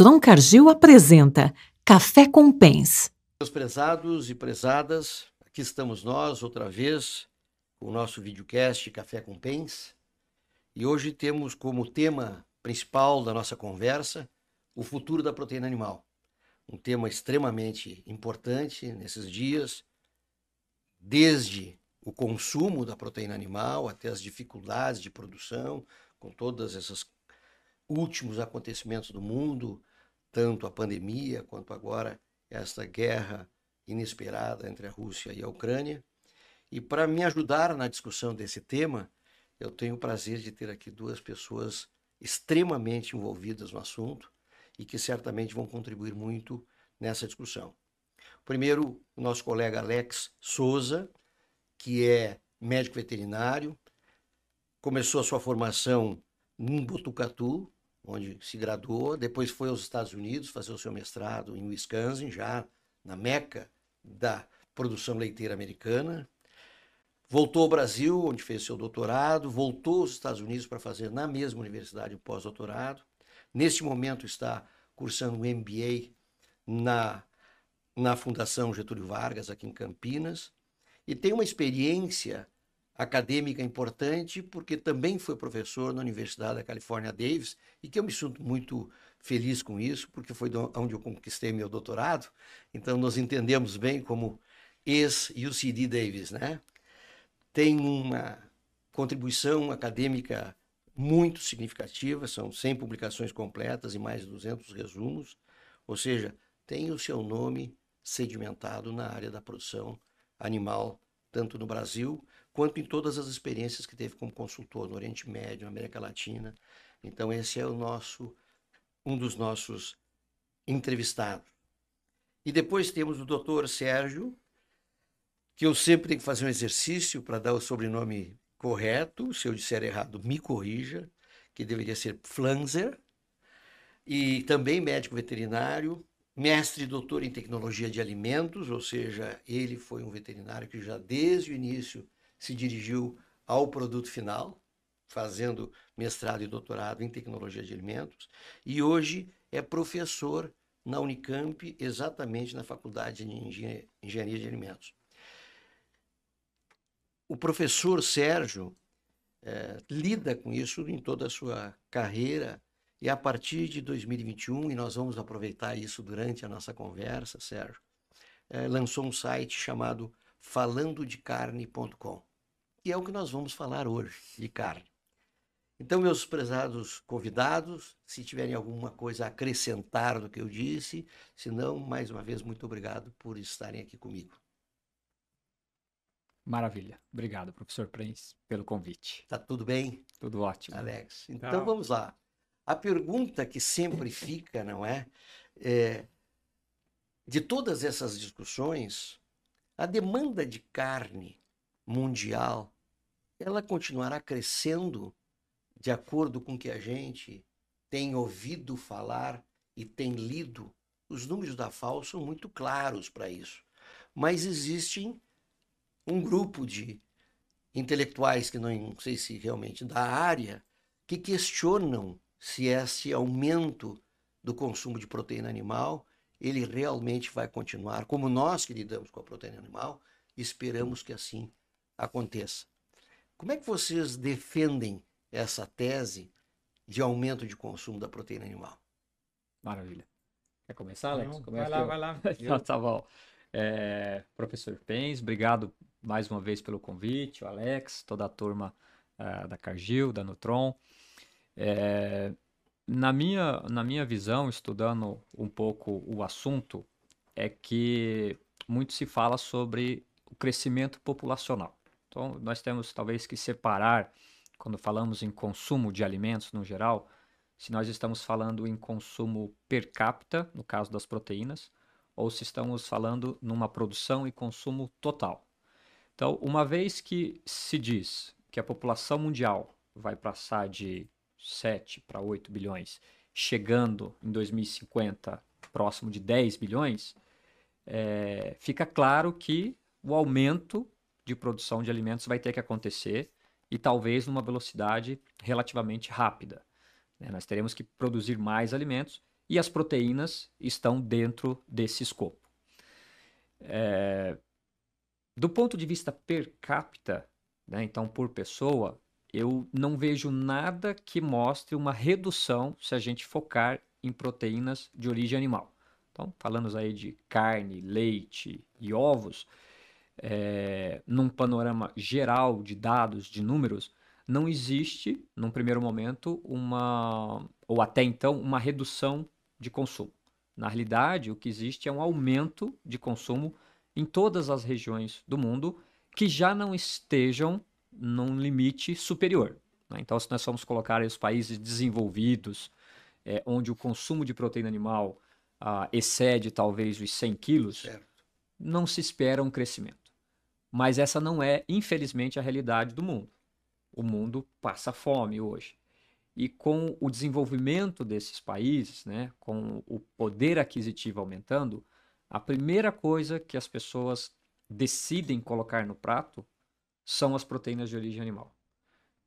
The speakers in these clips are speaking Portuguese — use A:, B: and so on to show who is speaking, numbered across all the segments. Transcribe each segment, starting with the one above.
A: Nutron Cargill apresenta Café com Pens.
B: Meus prezados e prezadas, aqui estamos nós outra vez com o nosso videocast Café com Pens. E hoje temos como tema principal da nossa conversa o futuro da proteína animal. Um tema extremamente importante nesses dias, desde o consumo da proteína animal até as dificuldades de produção, com todas esses últimos acontecimentos do mundo, tanto a pandemia quanto agora esta guerra inesperada entre a Rússia e a Ucrânia. E para me ajudar na discussão desse tema, eu tenho o prazer de ter aqui duas pessoas extremamente envolvidas no assunto e que certamente vão contribuir muito nessa discussão. Primeiro, o nosso colega Alex Souza, que é médico veterinário, começou a sua formação em Botucatu, onde se graduou, depois foi aos Estados Unidos fazer o seu mestrado em Wisconsin, já na meca da produção leiteira americana. Voltou ao Brasil, onde fez seu doutorado, voltou aos Estados Unidos para fazer na mesma universidade o pós-doutorado. Neste momento está cursando um MBA na, na Fundação Getúlio Vargas, aqui em Campinas, e tem uma experiência acadêmica importante, porque também foi professor na Universidade da Califórnia Davis, e que eu me sinto muito feliz com isso, porque foi onde eu conquistei meu doutorado. Então, nós entendemos bem como ex-UCD Davis, né? Tem uma contribuição acadêmica muito significativa, são 100 publicações completas e mais de 200 resumos, ou seja, tem o seu nome sedimentado na área da produção animal, tanto no Brasil quanto em todas as experiências que teve como consultor no Oriente Médio, na América Latina. Então esse é o nosso um dos nossos entrevistados. E depois temos o doutor Sérgio, que eu sempre tenho que fazer um exercício para dar o sobrenome correto. Se eu disser errado, me corrija, que deveria ser Flanzer. E também médico veterinário, mestre e doutor em tecnologia de alimentos, ou seja, ele foi um veterinário que já desde o início se dirigiu ao produto final, fazendo mestrado e doutorado em tecnologia de alimentos, e hoje é professor na Unicamp, exatamente na Faculdade de Engenharia de Alimentos. O professor Sérgio é, lida com isso em toda a sua carreira, e a partir de 2021, e nós vamos aproveitar isso durante a nossa conversa, Sérgio, é, lançou um site chamado falandodecarne.com que é o que nós vamos falar hoje, de carne. Então, meus prezados convidados, se tiverem alguma coisa a acrescentar do que eu disse, se não, mais uma vez, muito obrigado por estarem aqui comigo.
C: Maravilha. Obrigado, professor Prens, pelo convite.
B: Tá tudo bem?
C: Tudo ótimo.
B: Alex. Então, Não. vamos lá. A pergunta que sempre fica, não é? é? De todas essas discussões, a demanda de carne mundial, ela continuará crescendo de acordo com que a gente tem ouvido falar e tem lido. Os números da FAO são muito claros para isso. Mas existe um grupo de intelectuais que não sei se realmente da área que questionam se esse aumento do consumo de proteína animal ele realmente vai continuar como nós que lidamos com a proteína animal esperamos que assim aconteça. Como é que vocês defendem essa tese de aumento de consumo da proteína animal?
C: Maravilha. Quer começar, Alex?
D: Não, vai, lá, eu... vai lá,
C: vai tá bom. É, professor Pens, obrigado mais uma vez pelo convite, o Alex, toda a turma uh, da Cargill, da Nutron. É, na, minha, na minha visão, estudando um pouco o assunto, é que muito se fala sobre o crescimento populacional. Então, nós temos talvez que separar, quando falamos em consumo de alimentos no geral, se nós estamos falando em consumo per capita, no caso das proteínas, ou se estamos falando numa produção e consumo total. Então, uma vez que se diz que a população mundial vai passar de 7 para 8 bilhões, chegando em 2050 próximo de 10 bilhões, é, fica claro que o aumento de produção de alimentos vai ter que acontecer e talvez numa velocidade relativamente rápida. Né? Nós teremos que produzir mais alimentos e as proteínas estão dentro desse escopo. É, do ponto de vista per capita, né, então por pessoa, eu não vejo nada que mostre uma redução se a gente focar em proteínas de origem animal. Então, falando aí de carne, leite e ovos, é, num panorama geral de dados, de números, não existe, num primeiro momento, uma, ou até então, uma redução de consumo. Na realidade, o que existe é um aumento de consumo em todas as regiões do mundo que já não estejam num limite superior. Né? Então, se nós formos colocar os países desenvolvidos, é, onde o consumo de proteína animal ah, excede talvez os 100 quilos, certo. não se espera um crescimento. Mas essa não é, infelizmente, a realidade do mundo. O mundo passa fome hoje. E com o desenvolvimento desses países, né, com o poder aquisitivo aumentando, a primeira coisa que as pessoas decidem colocar no prato são as proteínas de origem animal.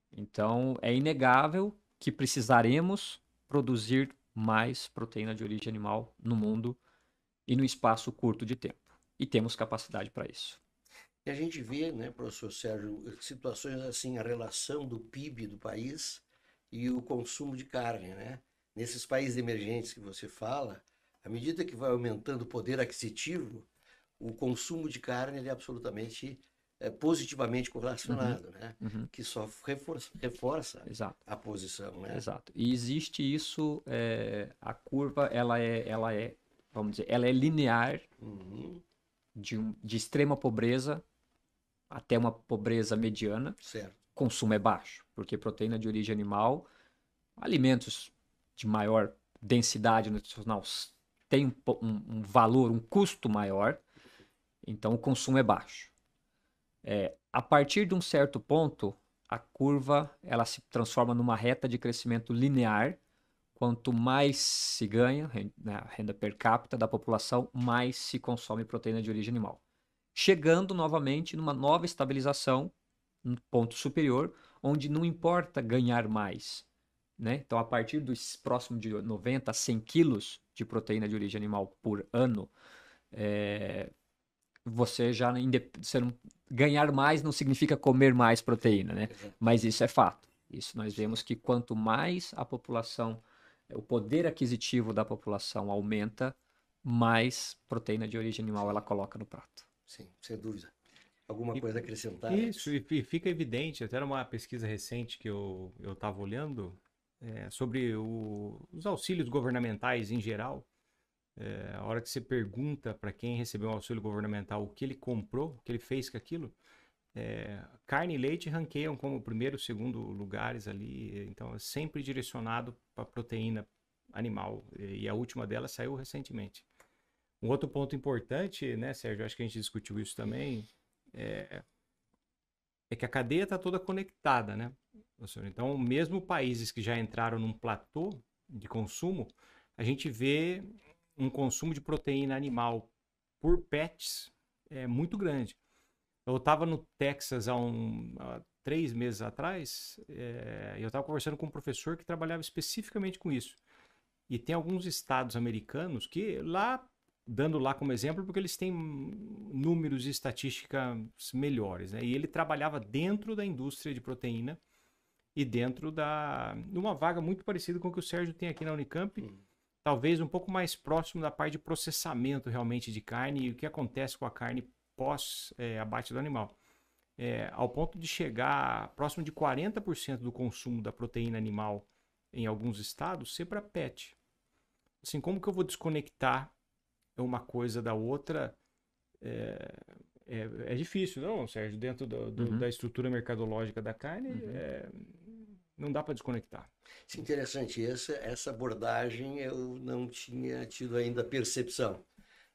C: Então, é inegável que precisaremos produzir mais proteína de origem animal no mundo e no espaço curto de tempo. E temos capacidade para isso.
B: E a gente vê, né, professor Sérgio, situações assim, a relação do PIB do país e o consumo de carne, né? Nesses países emergentes que você fala, à medida que vai aumentando o poder aquisitivo, o consumo de carne é absolutamente é, positivamente correlacionado, uhum. né? Uhum. Que só reforça, reforça a posição, né?
C: Exato. E existe isso, é, a curva, ela é, ela é, vamos dizer, ela é linear uhum. de, um, de extrema pobreza até uma pobreza mediana.
B: Certo.
C: Consumo é baixo, porque proteína de origem animal, alimentos de maior densidade nutricional tem um, um valor, um custo maior, então o consumo é baixo. É, a partir de um certo ponto, a curva ela se transforma numa reta de crescimento linear. Quanto mais se ganha, né, a renda per capita da população, mais se consome proteína de origem animal. Chegando novamente numa nova estabilização, no ponto superior, onde não importa ganhar mais. Né? Então, a partir dos próximos de 90 a 100 quilos de proteína de origem animal por ano, é, você já você não, ganhar mais não significa comer mais proteína, né? Mas isso é fato. Isso nós vemos que quanto mais a população, o poder aquisitivo da população aumenta, mais proteína de origem animal ela coloca no prato.
B: Sim, sem dúvida. Alguma coisa a acrescentar?
D: Isso, e fica evidente, até uma pesquisa recente que eu estava olhando é, sobre o, os auxílios governamentais em geral, é, a hora que você pergunta para quem recebeu um auxílio governamental o que ele comprou, o que ele fez com aquilo, é, carne e leite ranqueiam como primeiro, segundo lugares ali. Então, é sempre direcionado para proteína animal. E a última dela saiu recentemente. Um outro ponto importante, né, Sérgio? Acho que a gente discutiu isso também. É, é que a cadeia está toda conectada, né? Então, mesmo países que já entraram num platô de consumo, a gente vê um consumo de proteína animal por pets é muito grande. Eu estava no Texas há, um, há, três meses atrás é, eu estava conversando com um professor que trabalhava especificamente com isso. E tem alguns estados americanos que lá, dando lá como exemplo, porque eles têm números e estatísticas melhores. Né? E ele trabalhava dentro da indústria de proteína e dentro da. numa vaga muito parecida com o que o Sérgio tem aqui na Unicamp. Hum talvez um pouco mais próximo da parte de processamento realmente de carne e o que acontece com a carne pós é, abate do animal. É, ao ponto de chegar próximo de 40% do consumo da proteína animal em alguns estados ser para pet. Assim, como que eu vou desconectar uma coisa da outra? É, é, é difícil, não, Sérgio? Dentro do, do, uhum. da estrutura mercadológica da carne, uhum. Não dá para desconectar.
B: Isso é interessante. Essa, essa abordagem eu não tinha tido ainda percepção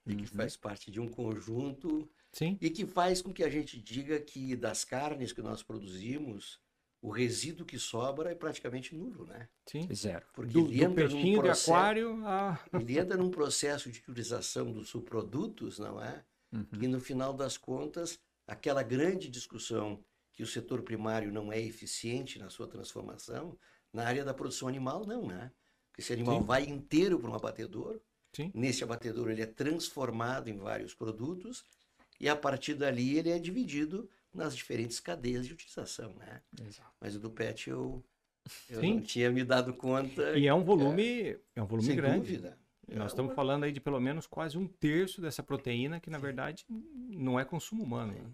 B: de que uhum. faz parte de um conjunto
D: Sim.
B: e que faz com que a gente diga que das carnes que nós produzimos, o resíduo que sobra é praticamente nulo, né?
D: Sim,
C: zero.
D: Porque do, ele entra do peixinho processo, de aquário a...
B: ele entra num processo de utilização dos subprodutos, não é? Uhum. E no final das contas, aquela grande discussão que o setor primário não é eficiente na sua transformação, na área da produção animal, não, né? Esse animal
D: Sim.
B: vai inteiro para um abatedouro.
D: Sim.
B: Nesse abatedouro ele é transformado em vários produtos e a partir dali ele é dividido nas diferentes cadeias de utilização, né?
C: Exato.
B: Mas o do pet eu, eu
D: Sim.
B: não tinha me dado conta.
D: E é um volume, é, um volume
B: sem
D: grande.
B: dúvida.
D: Nós
B: É
D: estamos falando aí de pelo menos quase um terço dessa proteína que, na verdade, não é consumo humano. né?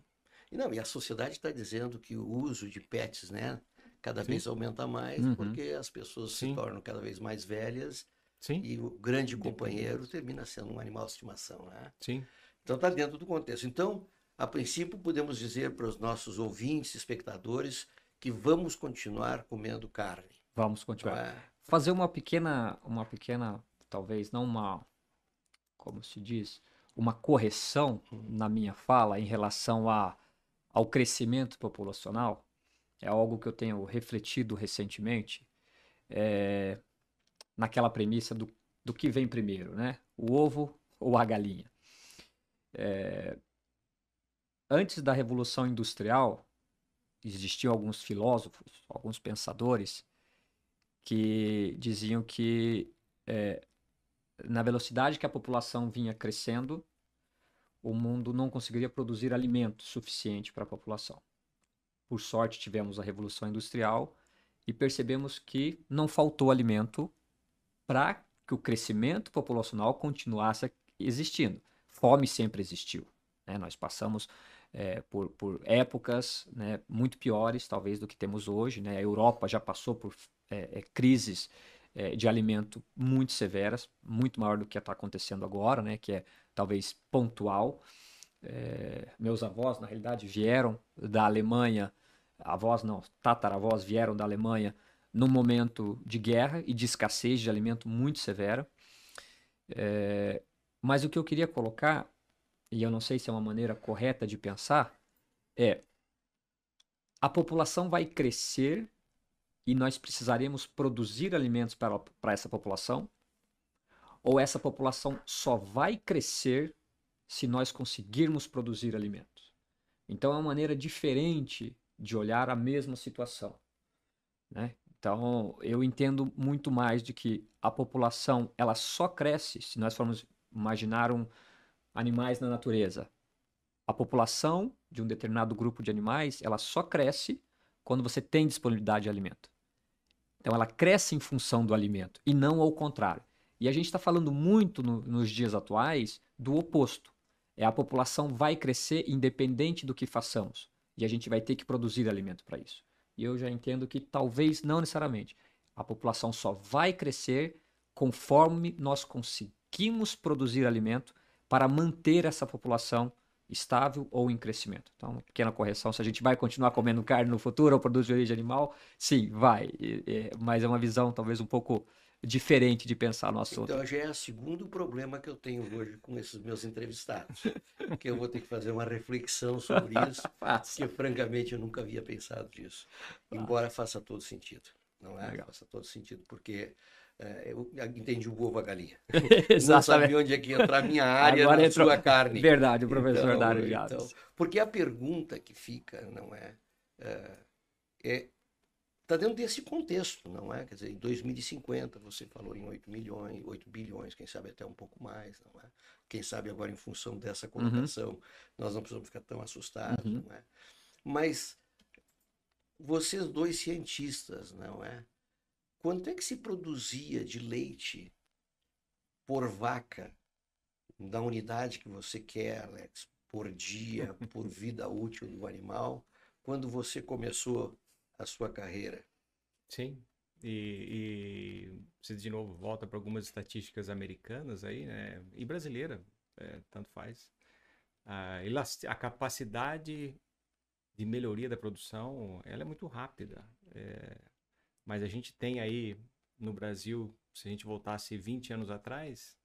B: E não, e a sociedade está dizendo que o uso de pets, né, cada
D: Sim.
B: vez aumenta mais,
C: Uhum.
B: porque as pessoas se
D: Sim.
B: tornam cada vez mais velhas
D: Sim,
B: e o grande companheiro termina sendo um animal de estimação, né?
D: sim.
B: Então está dentro do contexto. Então, a princípio, podemos dizer para os nossos ouvintes, espectadores, que vamos continuar comendo carne.
C: Vamos continuar.
B: é?
C: Fazer uma pequena, uma pequena, talvez não uma, como se diz, uma correção na minha fala em relação a, ao crescimento populacional. É algo que eu tenho refletido recentemente, é, naquela premissa do, do que vem primeiro, né? O ovo ou a galinha? É, antes da Revolução Industrial, existiam alguns filósofos, alguns pensadores que diziam que é, na velocidade que a população vinha crescendo, o mundo não conseguiria produzir alimento suficiente para a população. Por sorte, tivemos a Revolução Industrial e percebemos que não faltou alimento para que o crescimento populacional continuasse existindo. Fome sempre existiu. né? Nós passamos é, por, por épocas né, muito piores, talvez, do que temos hoje. né? A Europa já passou por é, é, crises de alimento muito severas, muito maior do que está acontecendo agora, né? que é talvez pontual. É, meus avós, na realidade, vieram da Alemanha, avós não, tataravós vieram da Alemanha num momento de guerra e de escassez de alimento muito severa. É, mas o que eu queria colocar, e eu não sei se é uma maneira correta de pensar, é a população vai crescer e nós precisaremos produzir alimentos para, para essa população? Ou essa população só vai crescer se nós conseguirmos produzir alimentos? Então é uma maneira diferente de olhar a mesma situação. Né? Então eu entendo muito mais de que a população ela só cresce se nós formos imaginar um, animais na natureza. A população de um determinado grupo de animais ela só cresce quando você tem disponibilidade de alimento. Então ela cresce em função do alimento e não ao contrário. E a gente está falando muito no- nos dias atuais do oposto. É a população vai crescer independente do que façamos. E a gente vai ter que produzir alimento para isso. E eu já entendo que talvez não necessariamente. A população só vai crescer conforme nós conseguimos produzir alimento para manter essa população estável ou em crescimento. Então, uma pequena correção, se a gente vai continuar comendo carne no futuro ou produz de origem animal, sim, vai. Mas é uma visão talvez um pouco diferente de pensar no assunto.
B: Então já é o segundo problema que eu tenho hoje com esses meus entrevistados. que eu vou ter que fazer uma reflexão sobre isso, que francamente eu nunca havia pensado disso. Embora faça todo sentido. Não é?
C: Legal.
B: Faça todo sentido, porque eh, eu entendi o ovo a galinha. Não
C: Exatamente.
B: sabia onde é que ia entrar a minha área
C: Agora
B: na
C: entrou-
B: sua carne.
C: Verdade, o professor
B: Então,
C: Dário
B: então, porque a pergunta que fica, não é, é, é está dentro desse contexto, não é? Quer dizer, em 2050 você falou em 8 milhões, 8 bilhões, quem sabe até um pouco mais, não é? Quem sabe agora em função dessa conotação nós não precisamos ficar tão assustados,
C: Uhum.
B: não é? Mas vocês dois cientistas, não é? Quanto é que se produzia de leite por vaca da unidade que você quer, Alex, por dia, por vida útil do animal, quando você começou a sua carreira?
D: Sim. E, e você de novo volta para algumas estatísticas americanas aí, né? E brasileira, é, tanto faz. A, a capacidade de melhoria da produção, ela é muito rápida. É, mas a gente tem aí no Brasil, se a gente voltasse 20 anos atrás,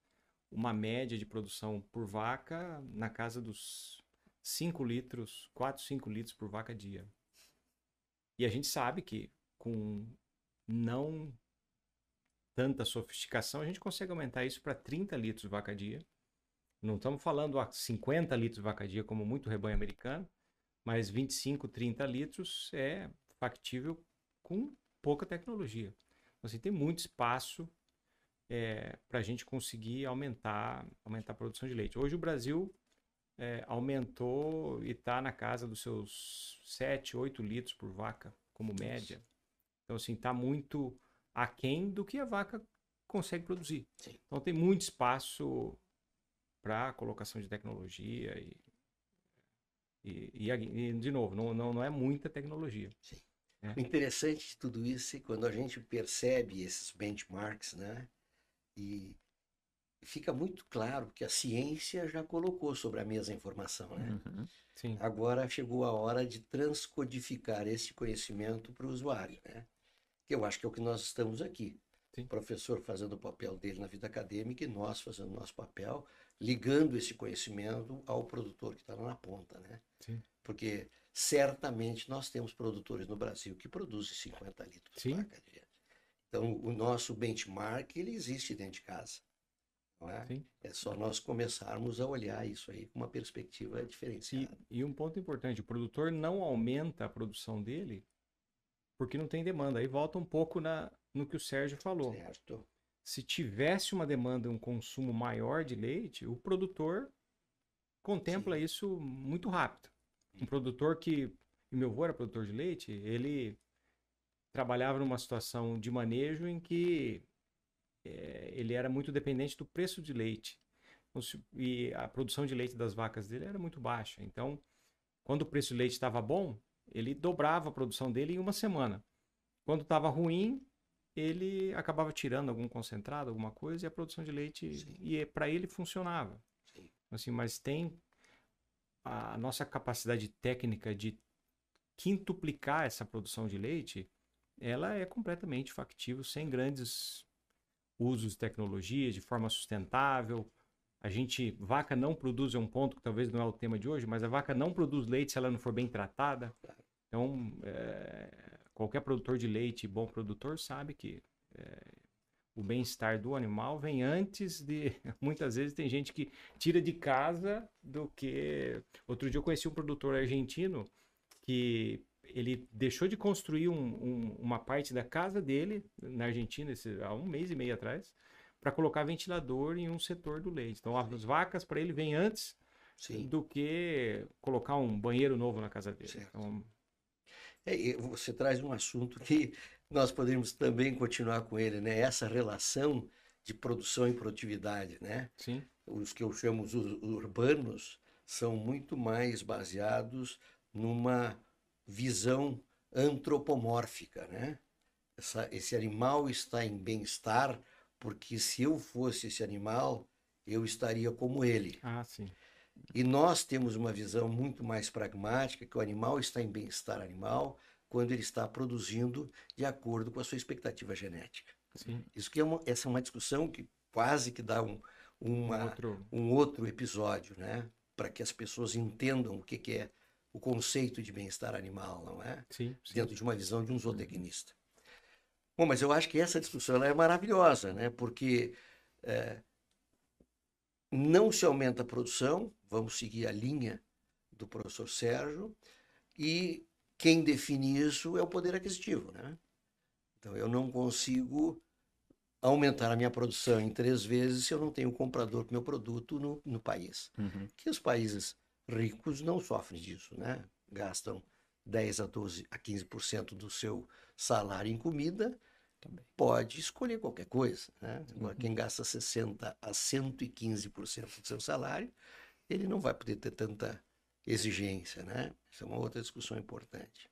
D: uma média de produção por vaca na casa dos 5 litros, 4, 5 litros por vaca dia. E a gente sabe que com não tanta sofisticação, a gente consegue aumentar isso para 30 litros vaca dia. Não estamos falando a 50 litros vaca dia, como muito rebanho americano, mas 25, 30 litros é factível com pouca tecnologia. Você tem muito espaço é, para a gente conseguir aumentar, aumentar a produção de leite. Hoje o Brasil é, aumentou e está na casa dos seus 7, 8 litros por vaca, como média. Então, assim, está muito aquém do que a vaca consegue produzir.
B: Sim.
D: Então, tem muito espaço para colocação de tecnologia e, e, e, de novo, não, não, não é muita tecnologia.
B: Sim. É. O interessante de tudo isso é quando a gente percebe esses benchmarks, né? E fica muito claro que a ciência já colocou sobre a mesa a informação, né?
D: Uhum. Sim.
B: Agora chegou a hora de transcodificar esse conhecimento para o usuário, né? Que eu acho que é o que nós estamos aqui.
D: Sim.
B: O professor fazendo o papel dele na vida acadêmica e nós fazendo o nosso papel, ligando esse conhecimento ao produtor que está lá na ponta, né?
D: Sim.
B: Porque certamente nós temos produtores no Brasil que produzem 50 litros
D: Sim.
B: vaca dia. Então, o nosso benchmark, ele existe dentro de casa. É? É só nós começarmos a olhar isso aí com uma perspectiva
D: E,
B: diferenciada.
D: e um ponto importante, o produtor não aumenta a produção dele porque não tem demanda. Aí volta um pouco na, no que o Sérgio falou.
B: Certo?
D: Se tivesse uma demanda, um consumo maior de leite, o produtor contempla
B: Sim.
D: isso muito rápido. Um produtor que, e meu avô era produtor de leite, ele trabalhava numa situação de manejo em que eh, ele era muito dependente do preço de leite. Então, E a produção de leite das vacas dele era muito baixa. Então, quando o preço de leite estava bom, ele dobrava a produção dele em uma semana. Quando estava ruim, ele acabava tirando algum concentrado, alguma coisa, e a produção de leite,
B: Sim.
D: e para ele funcionava.
B: Sim.
D: Assim, mas tem a nossa capacidade técnica de quintuplicar essa produção de leite, ela é completamente factível, sem grandes usos de tecnologia, de forma sustentável. A gente, vaca não produz, é um ponto que talvez não é o tema de hoje, mas a vaca não produz leite se ela não for bem tratada. Então, é, qualquer produtor de leite, bom produtor, sabe que é, o bem-estar do animal vem antes de. Muitas vezes tem gente que tira de casa do que. Outro dia eu conheci um produtor argentino que ele deixou de construir um- um- uma parte da casa dele na Argentina esse- há um mês e meio atrás para colocar ventilador em um setor do leite. Então as vacas para ele vêm antes
B: Sim.
D: do que colocar um banheiro novo na casa dele. Então,
B: É, você traz um assunto que nós poderíamos também continuar com ele, né? Essa relação de produção e produtividade, né?
D: sim,
B: Os que eu chamo os ur- urbanos são muito mais baseados numa visão antropomórfica, né? Essa- esse animal está em bem-estar porque se eu fosse esse animal, eu estaria como ele.
D: ah, sim,
B: E nós temos uma visão muito mais pragmática, que o animal está em bem-estar animal quando ele está produzindo de acordo com a sua expectativa genética.
D: sim.
B: Isso que é uma, essa é uma discussão que quase que dá um,
D: Um
B: uma,
D: outro,
B: um outro episódio, né? Para que as pessoas entendam o que, que é o conceito de bem-estar animal, não é?
D: sim, sim.
B: Dentro de uma visão de um zootecnista. Bom, mas eu acho que essa discussão é maravilhosa, né? Porque é, não se aumenta a produção, vamos seguir a linha do professor Sérgio, e quem define isso é o poder aquisitivo, né? Então eu não consigo aumentar a minha produção em três vezes se eu não tenho comprador para o meu produto no, no país.
C: Uhum.
B: Que os países ricos não sofrem disso, né? Gastam 10 a 12 a 15% do seu salário em comida,
C: Também.
B: pode escolher qualquer coisa, né? Agora,
C: Uhum.
B: quem gasta 60 a 115% do seu salário, ele não vai poder ter tanta exigência, né? Isso é uma outra discussão importante.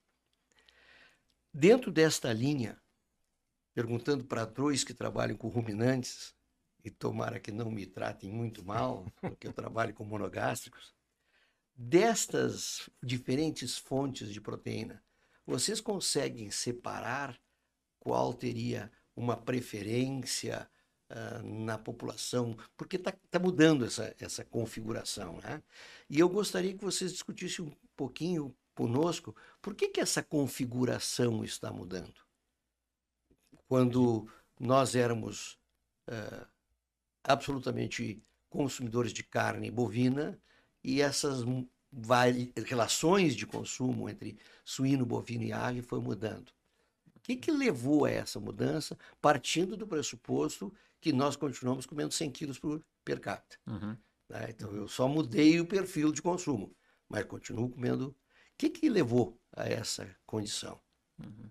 B: Dentro desta linha, perguntando para dois que trabalham com ruminantes, e tomara que não me tratem muito mal, porque eu trabalho com monogástricos, destas diferentes fontes de proteína, vocês conseguem separar qual teria uma preferência ah, na população? Porque está mudando essa, essa configuração, né? E eu gostaria que vocês discutissem um pouquinho conosco por que, que essa configuração está mudando. Quando nós éramos ah, absolutamente consumidores de carne bovina e essas relações de consumo entre suíno, bovino e ave foi mudando. que, que levou a essa mudança, partindo do pressuposto que nós continuamos comendo 100 quilos por per capita?
C: Uhum.
B: Né? Então, eu só mudei o perfil de consumo, mas continuo comendo. O que, que levou a essa condição?
C: Uhum.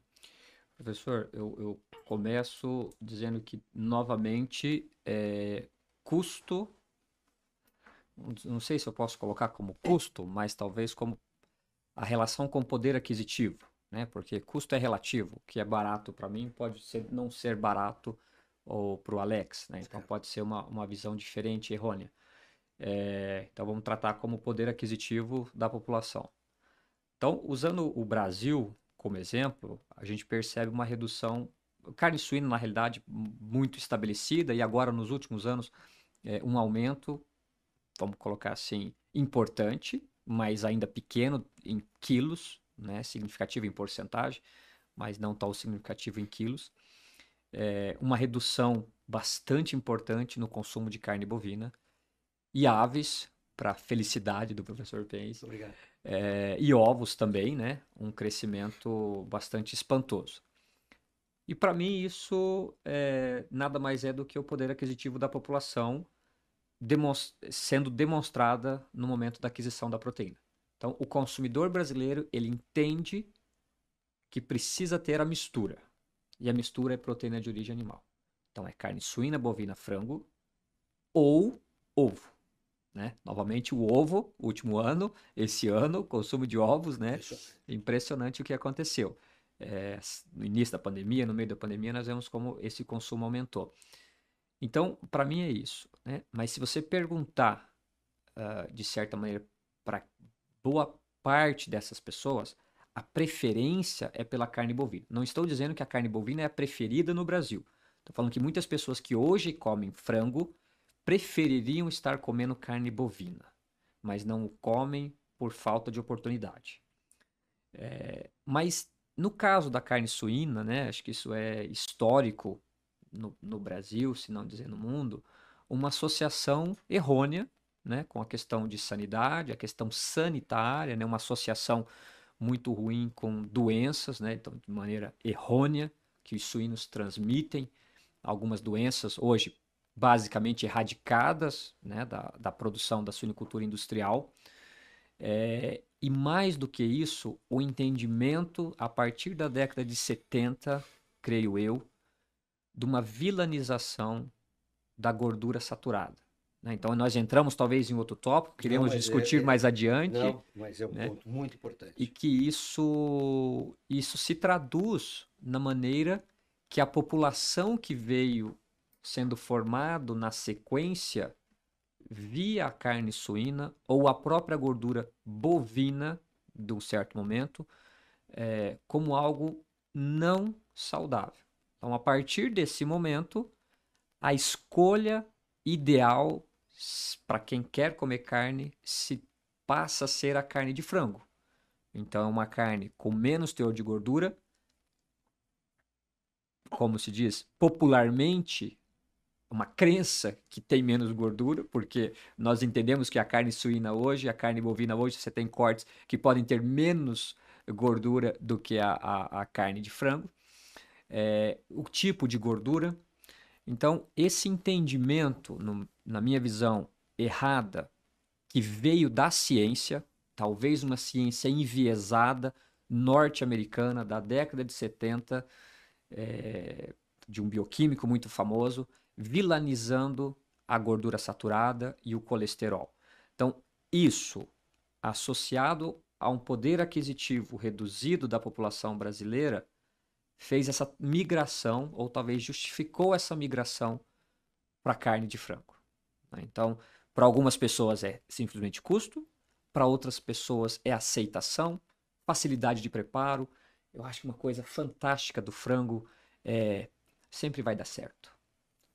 C: Professor, eu, eu, começo dizendo que, novamente, é, custo, não sei se eu posso colocar como custo, mas talvez como a relação com poder aquisitivo, né? Porque custo é relativo, o que é barato para mim pode ser, não ser barato para o Alex, né? Então pode ser uma, uma visão diferente, errônea. É, então vamos tratar como poder aquisitivo da população. Então, usando o Brasil como exemplo, a gente percebe uma redução, carne suína na realidade muito estabelecida e agora nos últimos anos é, um aumento, vamos colocar assim, importante, mas ainda pequeno em quilos, né, significativo em porcentagem, mas não tão significativo em quilos. É, uma redução bastante importante no consumo de carne bovina e aves, para felicidade do professor Pence.
B: Obrigado.
C: É, e ovos também, né? Um crescimento bastante espantoso. E para mim isso é, nada mais é do que o poder aquisitivo da população sendo demonstrada no momento da aquisição da proteína. Então, o consumidor brasileiro ele entende que precisa ter a mistura. E a mistura é proteína de origem animal. Então, é carne suína, bovina, frango ou ovo. Né? Novamente, o ovo, último ano, esse ano, consumo de ovos, né? Impressionante o que aconteceu. É, no início da pandemia, no meio da pandemia, nós vemos como esse consumo aumentou. Então, para mim é isso. Né? Mas se você perguntar, uh, de certa maneira, para boa parte dessas pessoas, a preferência é pela carne bovina. Não estou dizendo que a carne bovina é a preferida no Brasil. Estou falando que muitas pessoas que hoje comem frango prefeririam estar comendo carne bovina, mas não o comem por falta de oportunidade. É, mas no caso da carne suína, né, acho que isso é histórico no, no Brasil, se não dizer no mundo, uma associação errônea né, com a questão de sanidade, a questão sanitária, né, uma associação muito ruim com doenças, né, então, de maneira errônea, que os suínos transmitem algumas doenças, hoje basicamente erradicadas né, da, da produção da suinicultura industrial. É, e mais do que isso, o entendimento a partir da década de 70, creio eu, de uma vilanização da gordura saturada. Né? Então, nós entramos talvez em outro tópico, queremos não, discutir é, é, mais adiante.
B: Não, mas é um né? ponto muito importante.
C: E que isso, isso se traduz na maneira que a população que veio sendo formado na sequência via a carne suína ou a própria gordura bovina de um certo momento é, como algo não saudável. Então, a partir desse momento, a escolha ideal para quem quer comer carne se passa a ser a carne de frango. Então, é uma carne com menos teor de gordura, como se diz popularmente, uma crença que tem menos gordura, porque nós entendemos que a carne suína hoje, a carne bovina hoje, você tem cortes que podem ter menos gordura do que a, a, a carne de frango. É, o tipo de gordura. Então, esse entendimento, no, na minha visão errada, que veio da ciência, talvez uma ciência enviesada norte-americana da década de 70, é, de um bioquímico muito famoso, vilanizando a gordura saturada e o colesterol. Então, isso associado a um poder aquisitivo reduzido da população brasileira fez essa migração, ou talvez justificou essa migração para carne de frango. Né? Então, para algumas pessoas é simplesmente custo, para outras pessoas é aceitação, facilidade de preparo. Eu acho que uma coisa fantástica do frango é sempre vai dar certo.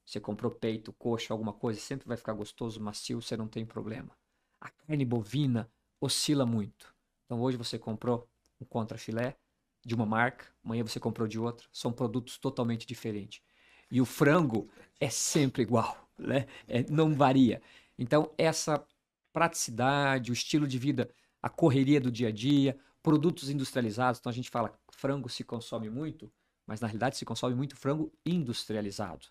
C: Você comprou peito, coxa, alguma coisa, sempre vai ficar gostoso, macio, você não tem problema. A carne bovina oscila muito. Então hoje você comprou um contrafilé de uma marca, amanhã você comprou de outra, são produtos totalmente diferentes. E o frango é sempre igual, né? É, não varia. Então essa praticidade, o estilo de vida, a correria do dia a dia, produtos industrializados, então a gente fala frango se consome muito, mas na realidade se consome muito frango industrializado.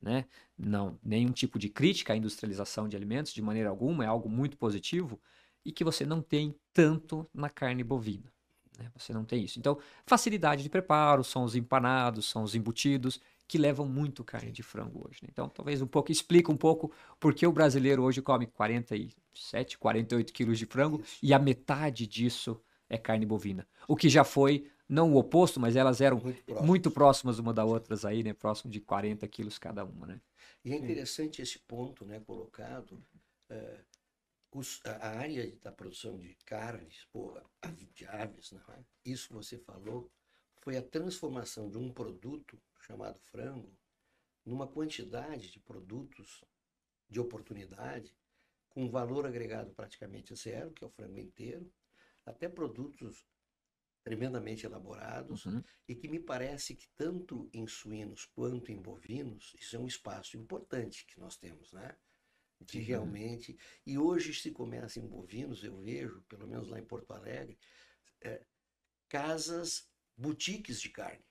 C: Né? Não, nenhum tipo de crítica à industrialização de alimentos, de maneira alguma, é algo muito positivo e que você não tem tanto na carne bovina. Né? Você não tem isso. Então, facilidade de preparo, são os empanados, são os embutidos, que levam muito carne de frango hoje. Né? Então, talvez um pouco, explica um pouco por que o brasileiro hoje come 47, 48 quilos de frango Isso. e a metade disso é carne bovina. O que já foi, não o oposto, mas elas eram muito, muito próximas uma da outras aí, né? Próximo de 40 quilos cada uma, né?
B: E é interessante esse ponto, né, colocado. É, os, a área da produção de carnes, porra, de aves, né? isso que você falou, foi a transformação de um produto chamado frango numa quantidade de produtos de oportunidade com valor agregado praticamente zero, que é o frango inteiro, até produtos tremendamente elaborados uhum. e que me parece que tanto em suínos quanto em bovinos isso é um espaço importante que nós temos, né? De uhum. realmente e hoje se começa em bovinos eu vejo pelo menos lá em Porto Alegre é, casas boutiques de carne.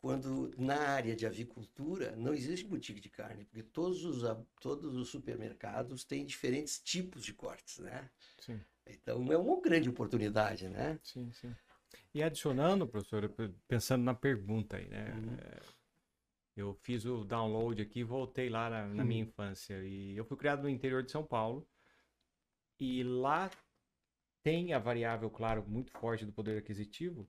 B: Quando na área de avicultura não existe boutique de carne, porque todos os, todos os supermercados têm diferentes tipos de cortes, né? Sim. Então é uma grande oportunidade, né?
D: Sim, sim. E adicionando, professor, pensando na pergunta aí, né? Uhum. É, eu fiz o download aqui e voltei lá na, na uhum. minha infância. E eu fui criado no interior de São Paulo. E lá tem a variável, claro, muito forte do poder aquisitivo,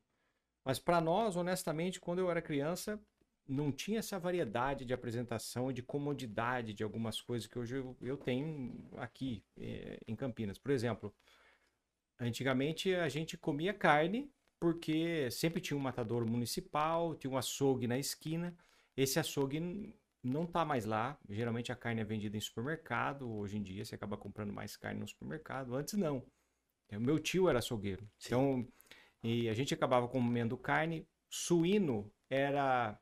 D: mas para nós, honestamente, quando eu era criança, não tinha essa variedade de apresentação e de comodidade de algumas coisas que hoje eu, eu tenho aqui eh, em Campinas. Por exemplo, antigamente a gente comia carne porque sempre tinha um matador municipal, tinha um açougue na esquina. Esse açougue não está mais lá. Geralmente a carne é vendida em supermercado. Hoje em dia você acaba comprando mais carne no supermercado. Antes não. O meu tio era açougueiro. Sim. Então e a gente acabava comendo carne. Suíno era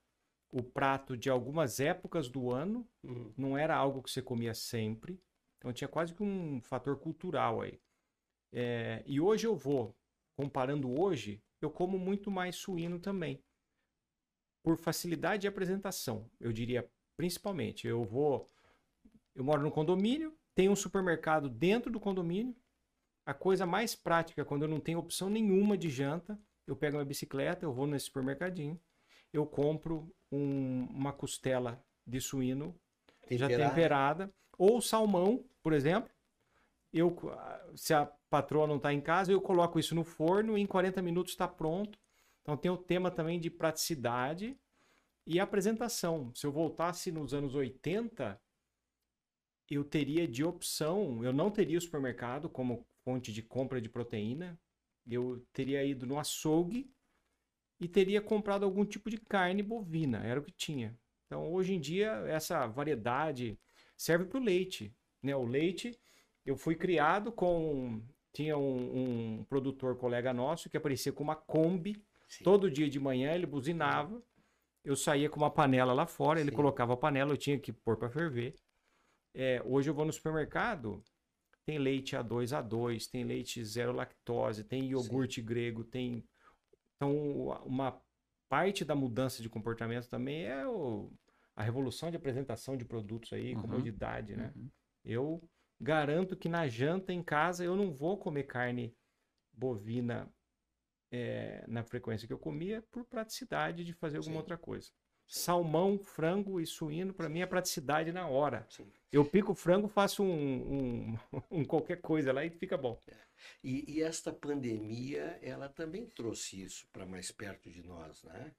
D: o prato de algumas épocas do ano, uhum. não era algo que você comia sempre. Então tinha quase que um fator cultural aí. É, e hoje eu vou, comparando hoje, eu como muito mais suíno também. Por facilidade de apresentação, eu diria principalmente. Eu vou. Eu moro no condomínio, tem um supermercado dentro do condomínio, a coisa mais prática, quando eu não tenho opção nenhuma de janta, eu pego minha bicicleta, eu vou nesse supermercadinho, eu compro um, uma costela de suíno Temperado. já temperada, ou salmão, por exemplo. Eu, se a patroa não está em casa, eu coloco isso no forno e em 40 minutos está pronto. Então tem o tema também de praticidade e apresentação. Se eu voltasse nos anos 80, eu teria de opção, eu não teria o supermercado como fonte de compra de proteína, eu teria ido no açougue e teria comprado algum tipo de carne bovina, era o que tinha. Então, hoje em dia, essa variedade serve para o leite. Né? O leite, eu fui criado com. Tinha um, um produtor colega nosso que aparecia com uma Kombi. Sim. Todo dia de manhã ele buzinava. Eu saía com uma panela lá fora, ele Sim. colocava a panela, eu tinha que pôr para ferver. É, hoje eu vou no supermercado, tem leite A2, A2, tem leite zero lactose, tem iogurte Sim. grego, tem. Então, uma parte da mudança de comportamento também é o... a revolução de apresentação de produtos aí, uhum. comodidade, né? Uhum. Eu garanto que na janta em casa eu não vou comer carne bovina é, na frequência que eu comia por praticidade de fazer alguma Sim. outra coisa. Salmão, frango e suíno, para mim é praticidade na hora. Sim. Eu pico o frango, faço um, um, um, qualquer coisa lá e fica bom. É.
B: E, e, esta pandemia, ela também trouxe isso para mais perto de nós, né?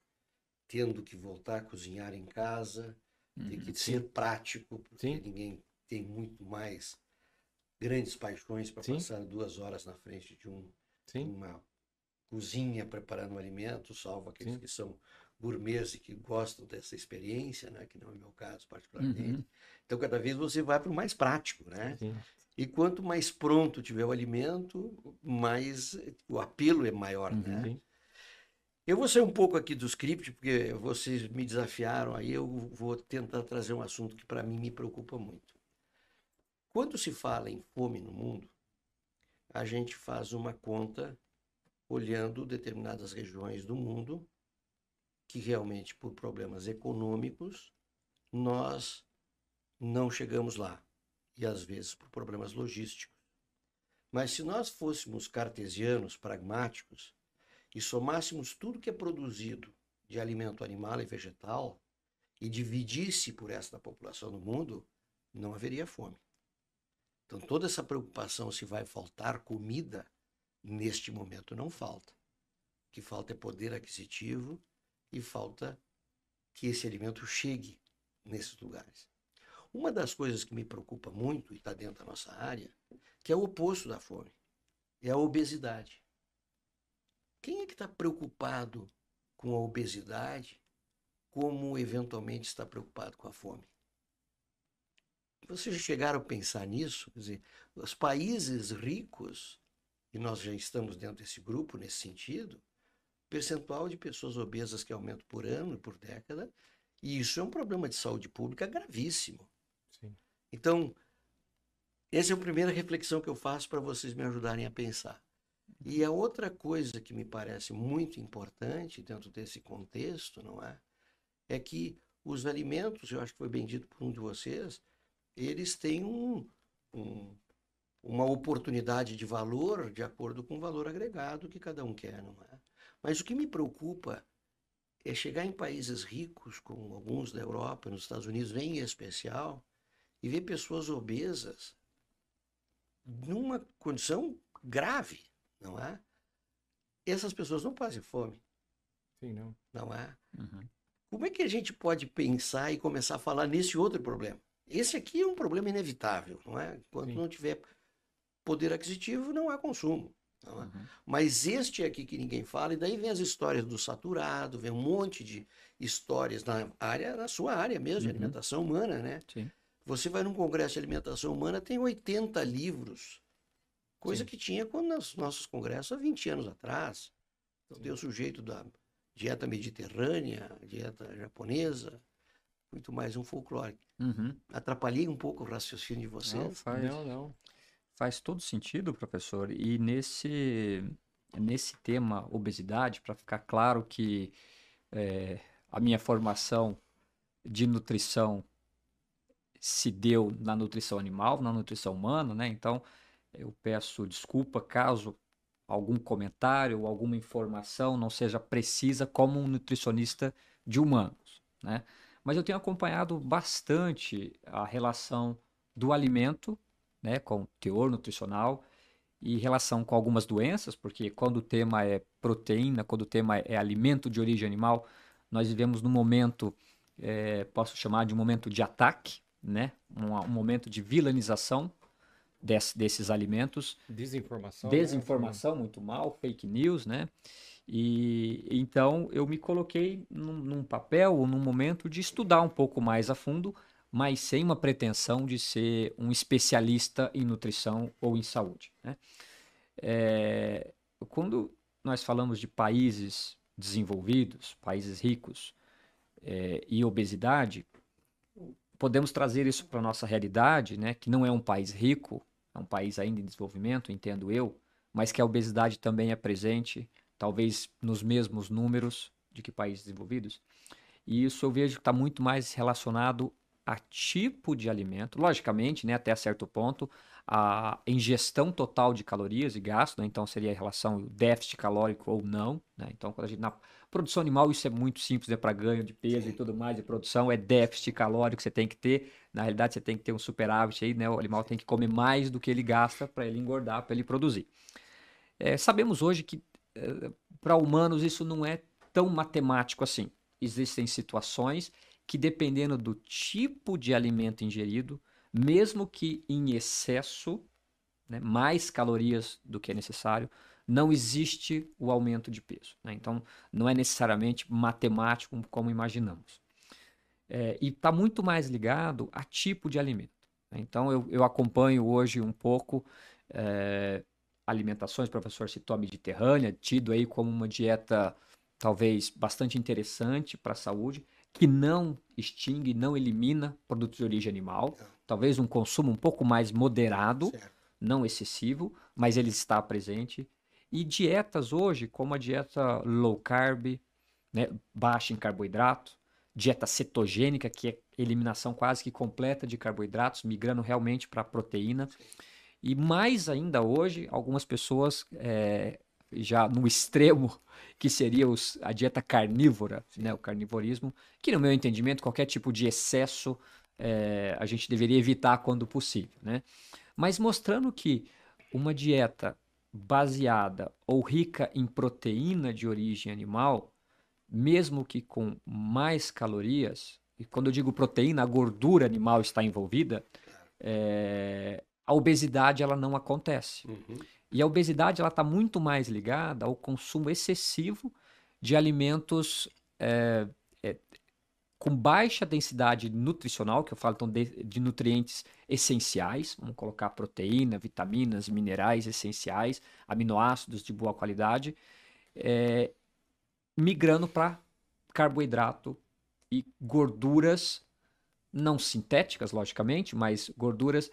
B: Tendo que voltar a cozinhar em casa, uhum, ter que sim. ser prático, porque sim. ninguém tem muito mais grandes paixões para passar duas horas na frente de um, uma cozinha preparando um alimento, salvo aqueles que são gourmets e que gostam dessa experiência, né? que não é o meu caso particularmente. Uhum. Então, cada vez você vai para o mais prático, né? Sim. E quanto mais pronto tiver o alimento, mais o apelo é maior, uhum. né? Eu vou sair um pouco aqui do script, porque vocês me desafiaram aí, eu vou tentar trazer um assunto que para mim me preocupa muito. Quando se fala em fome no mundo, a gente faz uma conta olhando determinadas regiões do mundo que realmente por problemas econômicos nós não chegamos lá e às vezes por problemas logísticos. Mas se nós fôssemos cartesianos, pragmáticos e somássemos tudo que é produzido de alimento animal e vegetal e dividisse por esta população no mundo, não haveria fome. Então toda essa preocupação se vai faltar comida, neste momento não falta. O que falta é poder aquisitivo e falta que esse alimento chegue nesses lugares. Uma das coisas que me preocupa muito, e está dentro da nossa área, que é o oposto da fome, é a obesidade. Quem é que está preocupado com a obesidade como eventualmente está preocupado com a fome? Vocês chegaram a pensar nisso? Quer dizer, os países ricos, e nós já estamos dentro desse grupo nesse sentido, percentual de pessoas obesas que aumenta por ano, por década, e isso é um problema de saúde pública gravíssimo. Sim. Então, essa é a primeira reflexão que eu faço para vocês me ajudarem a pensar. E a outra coisa que me parece muito importante dentro desse contexto, não é? É que os alimentos, eu acho que foi bem dito por um de vocês, eles têm um, um, uma oportunidade de valor de acordo com o valor agregado que cada um quer, não é? Mas o que me preocupa é chegar em países ricos, como alguns da Europa, nos Estados Unidos, em especial, e ver pessoas obesas numa condição grave, não é? Essas pessoas não passam fome.
D: Sim, não.
B: Não é? Uhum. Como é que a gente pode pensar e começar a falar nesse outro problema? Esse aqui é um problema inevitável, não é? Enquanto Sim. não tiver poder aquisitivo, não há consumo. É? Uhum. Mas este aqui que ninguém fala, e daí vem as histórias do saturado, vem um monte de histórias na área, na sua área mesmo, de uhum. alimentação humana, né? Sim. Você vai num congresso de alimentação humana, tem 80 livros. Coisa Sim. que tinha quando nos nossos congressos há 20 anos atrás. Então Sim. tem o sujeito da dieta mediterrânea, dieta japonesa, muito mais um folclore. Uhum. Atrapalhei um pouco o raciocínio de vocês?
C: Não, faz, não, não. Faz todo sentido, professor. E nesse, nesse tema obesidade, para ficar claro que é, a minha formação de nutrição se deu na nutrição animal, na nutrição humana, né? Então, eu peço desculpa caso algum comentário ou alguma informação não seja precisa como um nutricionista de humanos, né? Mas eu tenho acompanhado bastante a relação do alimento, né, com teor nutricional e relação com algumas doenças, porque quando o tema é proteína, quando o tema é alimento de origem animal, nós vivemos num momento, é, posso chamar de um momento de ataque, né, um, um momento de vilanização desse, desses alimentos.
D: Desinformação.
C: Desinformação, né? muito mal, fake news, né? E então eu me coloquei num, num papel, num momento de estudar um pouco mais a fundo, mas sem uma pretensão de ser um especialista em nutrição ou em saúde. Né? É, quando nós falamos de países desenvolvidos, países ricos é, e obesidade, podemos trazer isso para a nossa realidade, né, que não é um país rico, é um país ainda em desenvolvimento, entendo eu, mas que a obesidade também é presente, talvez nos mesmos números de que países desenvolvidos. E isso eu vejo que está muito mais relacionado a tipo de alimento, logicamente, né, até certo ponto, a ingestão total de calorias e gasto, né, então seria a relação déficit calórico ou não. Né, então, quando a gente, na produção animal, isso é muito simples, né, para ganho de peso Sim. e tudo mais de produção, é déficit calórico que você tem que ter. Na realidade, você tem que ter um superávit aí, né, o animal tem que comer mais do que ele gasta para ele engordar, para ele produzir. É, sabemos hoje que para humanos isso não é tão matemático assim. Existem situações que, dependendo do tipo de alimento ingerido, mesmo que em excesso, né, mais calorias do que é necessário, não existe o aumento de peso. Né? Então, não é necessariamente matemático como imaginamos. É, e está muito mais ligado a tipo de alimento. Né? Então, eu, eu acompanho hoje um pouco é, alimentações, o professor citou a mediterrânea, tido aí como uma dieta talvez bastante interessante para a saúde, que não extingue, não elimina produtos de origem animal, talvez um consumo um pouco mais moderado, certo. não excessivo, mas ele está presente. E dietas hoje, como a dieta low carb, né, baixa em carboidrato, dieta cetogênica, que é eliminação quase que completa de carboidratos, migrando realmente para proteína. E mais ainda hoje, algumas pessoas é, já no extremo, que seria os, a dieta carnívora, né, o carnivorismo, que no meu entendimento, qualquer tipo de excesso é, a gente deveria evitar quando possível. Né? Mas mostrando que uma dieta baseada ou rica em proteína de origem animal, mesmo que com mais calorias, e quando eu digo proteína, a gordura animal está envolvida, é, a obesidade ela não acontece. Uhum. E a obesidade ela está muito mais ligada ao consumo excessivo de alimentos é, é, com baixa densidade nutricional, que eu falo então de, de, nutrientes essenciais, vamos colocar proteína, vitaminas, minerais essenciais, aminoácidos de boa qualidade, é, migrando para carboidrato e gorduras não sintéticas, logicamente, mas gorduras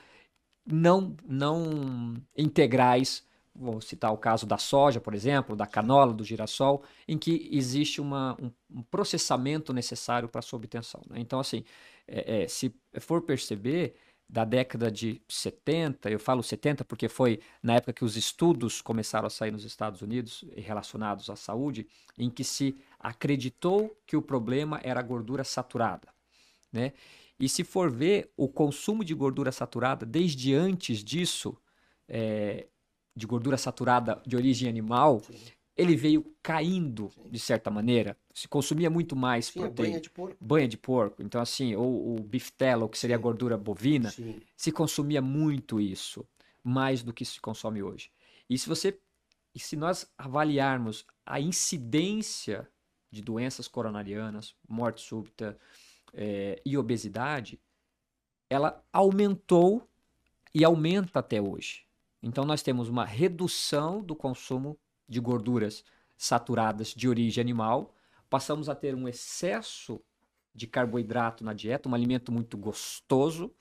C: não, não integrais. Vou citar o caso da soja, por exemplo, da canola, do girassol, em que existe uma, um, processamento necessário para sua obtenção. Né? Então, assim, é, é, se for perceber, da década de 70, eu falo 70 porque foi na época que os estudos começaram a sair nos Estados Unidos relacionados à saúde, em que se acreditou que o problema era a gordura saturada, né? E se for ver o consumo de gordura saturada desde antes disso, é, de gordura saturada de origem animal, Sim. ele veio caindo Sim. de certa maneira. Se consumia muito mais
B: Sim, proteína. Banha de porco.
C: Banha de porco. Então, assim, ou o biftela, que seria a gordura bovina, se consumia muito isso, mais do que se consome hoje. E se você. E se nós avaliarmos a incidência de doenças coronarianas, morte súbita, é, e obesidade, ela aumentou e aumenta até hoje. Então, nós temos uma redução do consumo de gorduras saturadas de origem animal, passamos a ter um excesso de carboidrato na dieta, um alimento muito gostoso,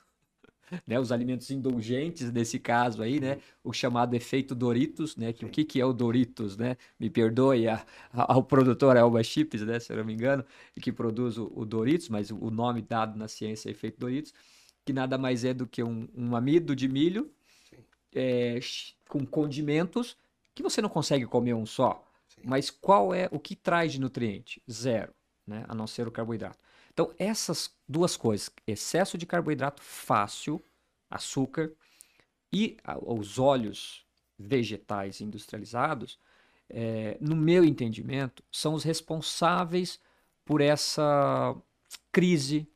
C: né, os alimentos indulgentes nesse caso aí, né, o chamado efeito Doritos, né, que o que, que é o Doritos, né, me perdoe a, a, ao produtor Elba Chips, né, se eu não me engano, que produz o, o Doritos, mas o, o, nome dado na ciência é efeito Doritos, que nada mais é do que um, um amido de milho é, com condimentos que você não consegue comer um só, Sim. mas qual é o que traz de nutriente? Zero, né, a não ser o carboidrato. Então, essas duas coisas, excesso de carboidrato fácil, açúcar, e os óleos vegetais industrializados, é, no meu entendimento, são os responsáveis por essa crise,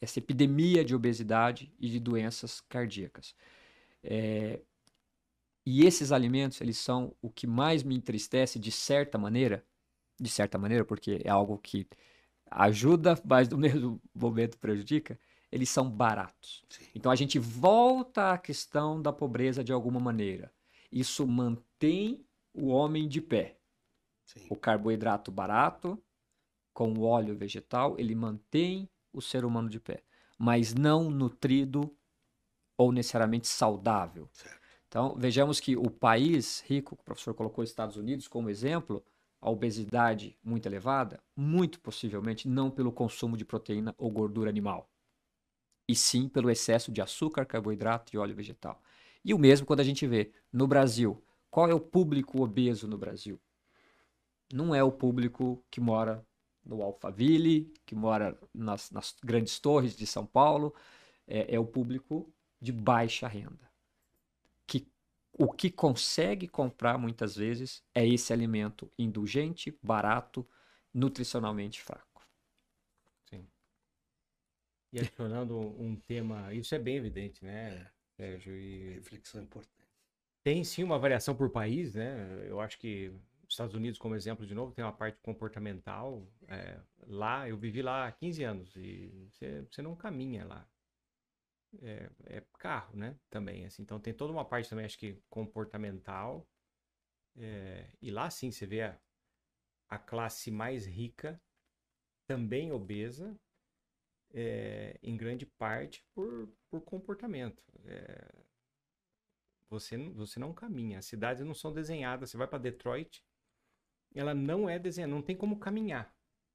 C: essa epidemia de obesidade e de doenças cardíacas. É, e esses alimentos, eles são o que mais me entristece de certa maneira, de certa maneira, porque é algo que ajuda, mas no mesmo momento prejudica, eles são baratos. Sim. Então a gente volta à questão da pobreza de alguma maneira. Isso mantém o homem de pé. Sim. O carboidrato barato, com o óleo vegetal, ele mantém o ser humano de pé, mas não nutrido ou necessariamente saudável. Certo. Então, vejamos que o país rico, o professor colocou os Estados Unidos como exemplo, a obesidade muito elevada? Muito possivelmente não pelo consumo de proteína ou gordura animal, e sim pelo excesso de açúcar, carboidrato e óleo vegetal. E o mesmo quando a gente vê no Brasil. Qual é o público obeso no Brasil? Não é o público que mora no Alphaville, que mora nas, nas grandes torres de São Paulo, é, é o público de baixa renda o que consegue comprar muitas vezes é esse alimento indulgente, barato, nutricionalmente fraco.
D: Sim. E adicionando um tema, isso é bem evidente, né, Sérgio? E...
B: Reflexão importante.
D: Tem sim uma variação por país, né? Eu acho que Estados Unidos, como exemplo, de novo, tem uma parte comportamental. É, lá, eu vivi lá há 15 anos e você, você não caminha lá é, é carro, né? Também, assim. Então tem toda uma parte também, acho que comportamental. É, e lá sim você vê a, a classe mais rica, também obesa, é, em grande parte por, por comportamento. É, você, você não caminha, as cidades não são desenhadas. Você vai para Detroit, ela não é desenhada, não tem como caminhar.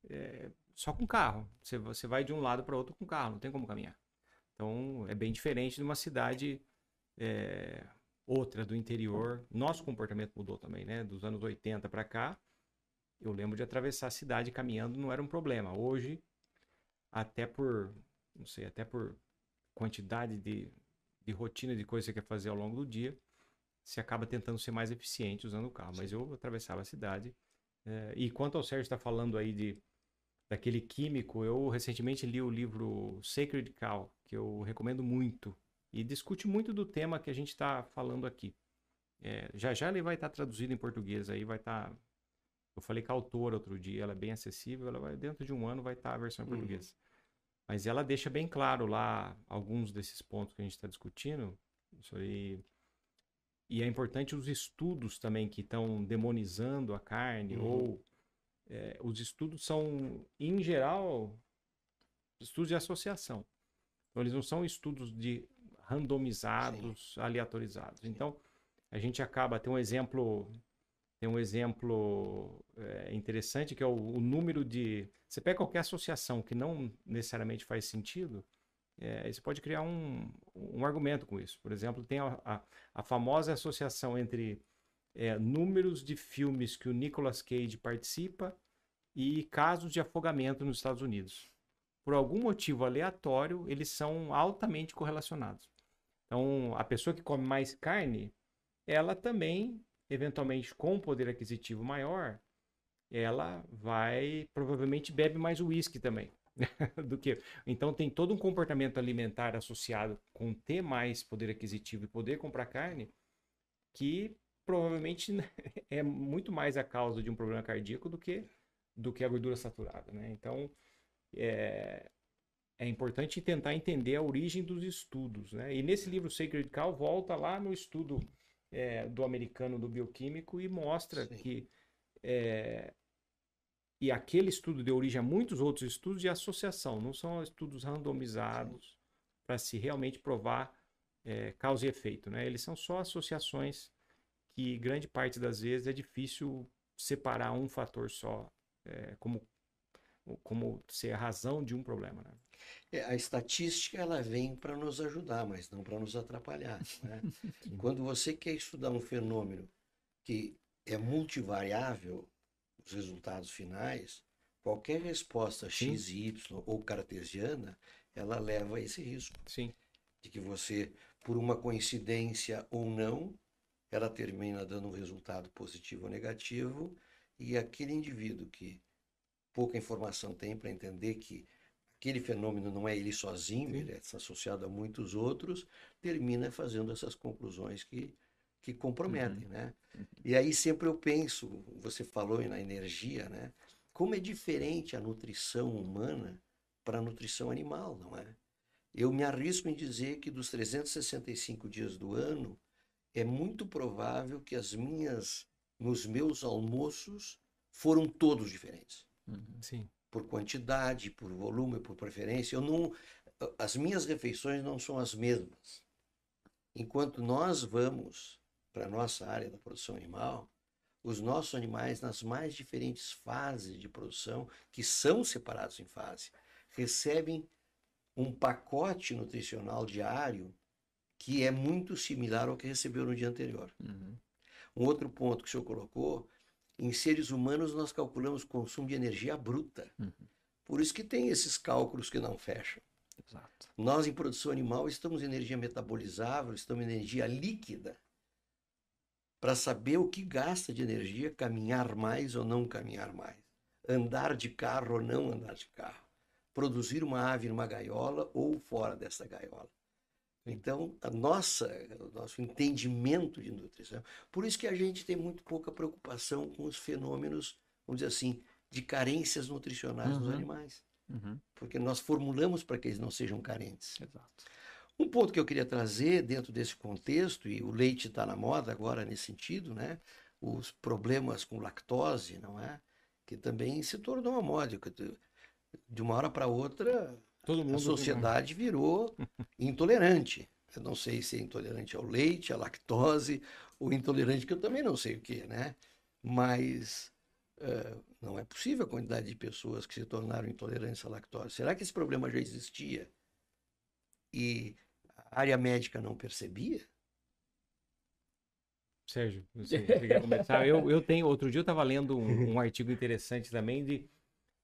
D: é, só com carro. Você, você vai de um lado para outro com carro, não tem como caminhar. Então é bem diferente de uma cidade é, outra do interior. Nosso comportamento mudou também, né? Dos anos 80 para cá, eu lembro de atravessar a cidade caminhando não era um problema. Hoje, até por, não sei, até por quantidade de, de rotina de coisas que você quer fazer ao longo do dia, você acaba tentando ser mais eficiente usando o carro. Mas eu atravessava a cidade. É, e quanto ao Sérgio está falando aí de daquele químico, eu recentemente li o livro Sacred Cow, que eu recomendo muito e discute muito do tema que a gente está falando aqui. É, já já ele vai estar tá traduzido em português aí, vai estar. Tá... Eu falei com a autora outro dia, ela é bem acessível, ela vai dentro de um ano vai estar tá a versão em uhum. português. Mas ela deixa bem claro lá alguns desses pontos que a gente está discutindo. E, e é importante os estudos também que estão demonizando a carne, uhum. ou é, os estudos são, em geral, estudos de associação. Então, eles não são estudos de randomizados, Sim. aleatorizados. Então, a gente acaba, tem um exemplo, tem um exemplo é, interessante que é o, o, número de. Você pega qualquer associação que não necessariamente faz sentido, é, você pode criar um, um argumento com isso. Por exemplo, tem a, a, a famosa associação entre é, números de filmes que o Nicolas Cage participa e casos de afogamento nos Estados Unidos. Por algum motivo aleatório, eles são altamente correlacionados. Então, a pessoa que come mais carne, ela também, eventualmente com um poder aquisitivo maior, ela vai, provavelmente bebe mais uísque também. do que então tem todo um comportamento alimentar associado com ter mais poder aquisitivo e poder comprar carne que provavelmente é muito mais a causa de um problema cardíaco do que do que a gordura saturada, né? Então é, é importante tentar entender a origem dos estudos. Né? E nesse livro Sacred Cow volta lá no estudo é, do americano do bioquímico e mostra Sim. que é, e aquele estudo deu origem a muitos outros estudos de associação, não são estudos randomizados para se realmente provar é, causa e efeito. Né? Eles são só associações que grande parte das vezes é difícil separar um fator só é, como como ser a razão de um problema. Né?
B: É, a estatística ela vem para nos ajudar, mas não para nos atrapalhar. Né? Quando você quer estudar um fenômeno que é multivariável, os resultados finais, qualquer resposta x, y ou cartesiana, ela leva a esse risco.
D: Sim.
B: De que você, por uma coincidência ou não, ela termina dando um resultado positivo ou negativo, e aquele indivíduo que pouca informação tem para entender que aquele fenômeno não é ele sozinho, ele é associado a muitos outros, termina fazendo essas conclusões que, que comprometem, uhum. né? E aí sempre eu penso, você falou na energia, né? Como é diferente a nutrição humana para a nutrição animal, não é? Eu me arrisco em dizer que dos 365 dias do ano, é muito provável que as minhas, os meus almoços foram todos diferentes.
D: Uhum. Sim.
B: Por quantidade, por volume, por preferência. Eu não, as minhas refeições não são as mesmas. Enquanto nós vamos para a nossa área da produção animal, os nossos animais, nas mais diferentes fases de produção, que são separados em fase, recebem um pacote nutricional diário que é muito similar ao que recebeu no dia anterior. Uhum. Um outro ponto que o senhor colocou em seres humanos, nós calculamos consumo de energia bruta. Uhum. Por isso que tem esses cálculos que não fecham. Exato. Nós, em produção animal, estamos em energia metabolizável, estamos em energia líquida, para saber o que gasta de energia, caminhar mais ou não caminhar mais, andar de carro ou não andar de carro, produzir uma ave numa gaiola ou fora dessa gaiola. Então, a nossa, o nosso entendimento de nutrição. Por isso que a gente tem muito pouca preocupação com os fenômenos, vamos dizer assim, de carências nutricionais uhum. nos animais. Uhum. Porque nós formulamos para que eles não sejam carentes.
D: Exato.
B: Um ponto que eu queria trazer dentro desse contexto, e o leite está na moda agora nesse sentido, né? Os problemas com lactose, não é? Que também se tornou uma moda. De uma hora para outra, Todo mundo a sociedade virou intolerante. Eu não sei se é intolerante ao leite, à lactose, ou intolerante, que eu também não sei o que, né? Mas uh, Não é possível a quantidade de pessoas que se tornaram intolerantes à lactose. Será que esse problema já existia e a área médica não percebia?
D: Sérgio, você queria começar? Eu, eu tenho. Outro dia eu estava lendo um, um, artigo interessante também de,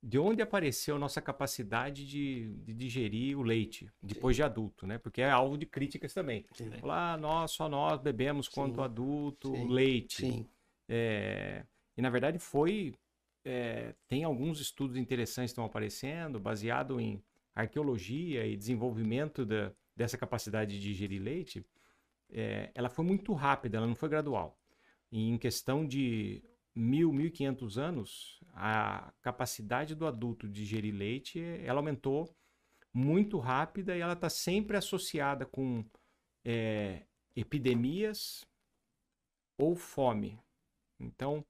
D: de onde apareceu a nossa capacidade de, de digerir o leite depois Sim. de adulto, né? Porque é alvo de críticas também. Sim. Falar, ah, nós, só nós bebemos quanto Sim. adulto leite. Sim. É, e na verdade foi. É, tem alguns estudos interessantes que estão aparecendo, baseado em arqueologia e desenvolvimento da, dessa capacidade de digerir leite é, ela foi muito rápida, ela não foi gradual. E em questão de mil, mil e quinhentos anos, a capacidade do adulto de digerir leite, ela aumentou muito rápida e ela está sempre associada com é, epidemias ou fome. Então,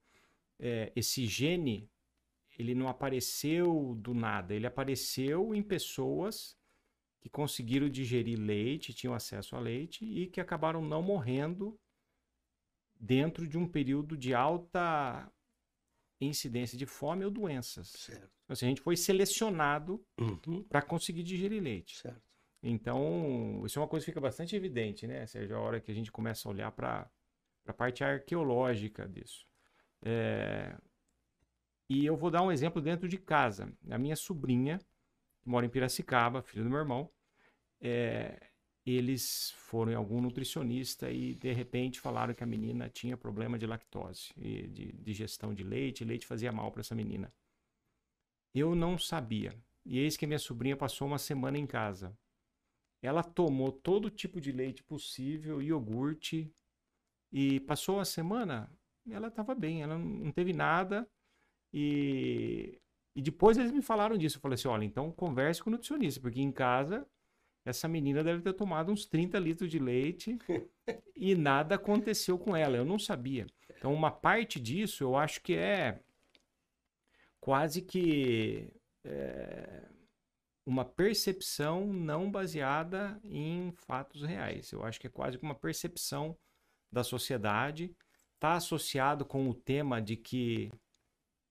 D: é, esse gene, ele não apareceu do nada, ele apareceu em pessoas que conseguiram digerir leite, tinham acesso a leite e que acabaram não morrendo dentro de um período de alta incidência de fome ou doenças. Certo. Então, assim, a gente foi selecionado uhum. para conseguir digerir leite. Certo. Então, isso é uma coisa que fica bastante evidente, né? Seja a hora que a gente começa a olhar para a parte arqueológica disso. É... E eu vou dar um exemplo dentro de casa. A minha sobrinha, mora em Piracicaba, filho do meu irmão, é, eles foram em algum nutricionista e de repente falaram que a menina tinha problema de lactose, de digestão de leite, leite fazia mal para essa menina. Eu não sabia. E eis que minha sobrinha passou uma semana em casa. Ela tomou todo tipo de leite possível, iogurte, e passou a semana, ela estava bem, ela não teve nada. E e depois eles me falaram disso. Eu falei assim: olha, então converse com o nutricionista, porque em casa essa menina deve ter tomado uns 30 litros de leite e nada aconteceu com ela. Eu não sabia. Então, uma parte disso eu acho que é quase que é, uma percepção não baseada em fatos reais. Eu acho que é quase que uma percepção da sociedade. Está associado com o tema de que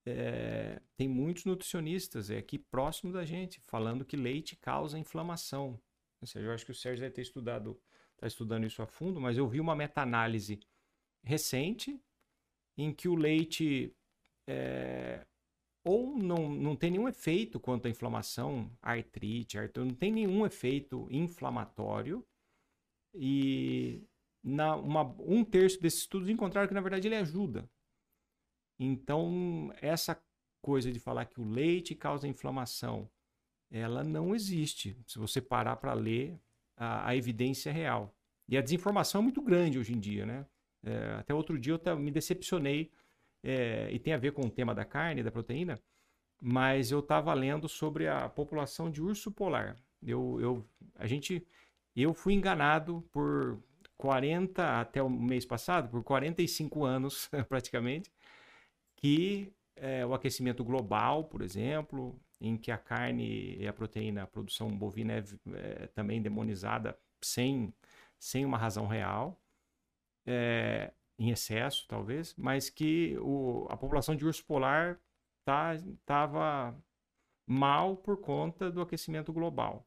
D: é, tem muitos nutricionistas aqui próximo da gente falando que leite causa inflamação. Ou seja, eu acho que o Sérgio deve ter estudado, está estudando isso a fundo, mas eu vi uma meta-análise recente em que o leite é, ou não, não tem nenhum efeito quanto à inflamação, artrite, artrite, não tem nenhum efeito inflamatório e na, uma, um terço desses estudos encontraram que na verdade ele ajuda. Então, essa coisa de falar que o leite causa inflamação, ela não existe. Se você parar para ler a, a, evidência real. E a desinformação é muito grande hoje em dia, né? É, até outro dia eu me decepcionei, é, e tem a ver com o tema da carne, da proteína, mas eu estava lendo sobre a população de urso polar. Eu, eu, a gente, eu fui enganado por 40, até o mês passado, por 45 anos praticamente, que é, o aquecimento global, por exemplo, em que a carne e a proteína, a produção bovina é, é também demonizada sem, sem uma razão real, é, em excesso talvez, mas que o, a população de urso polar estava tá, mal por conta do aquecimento global.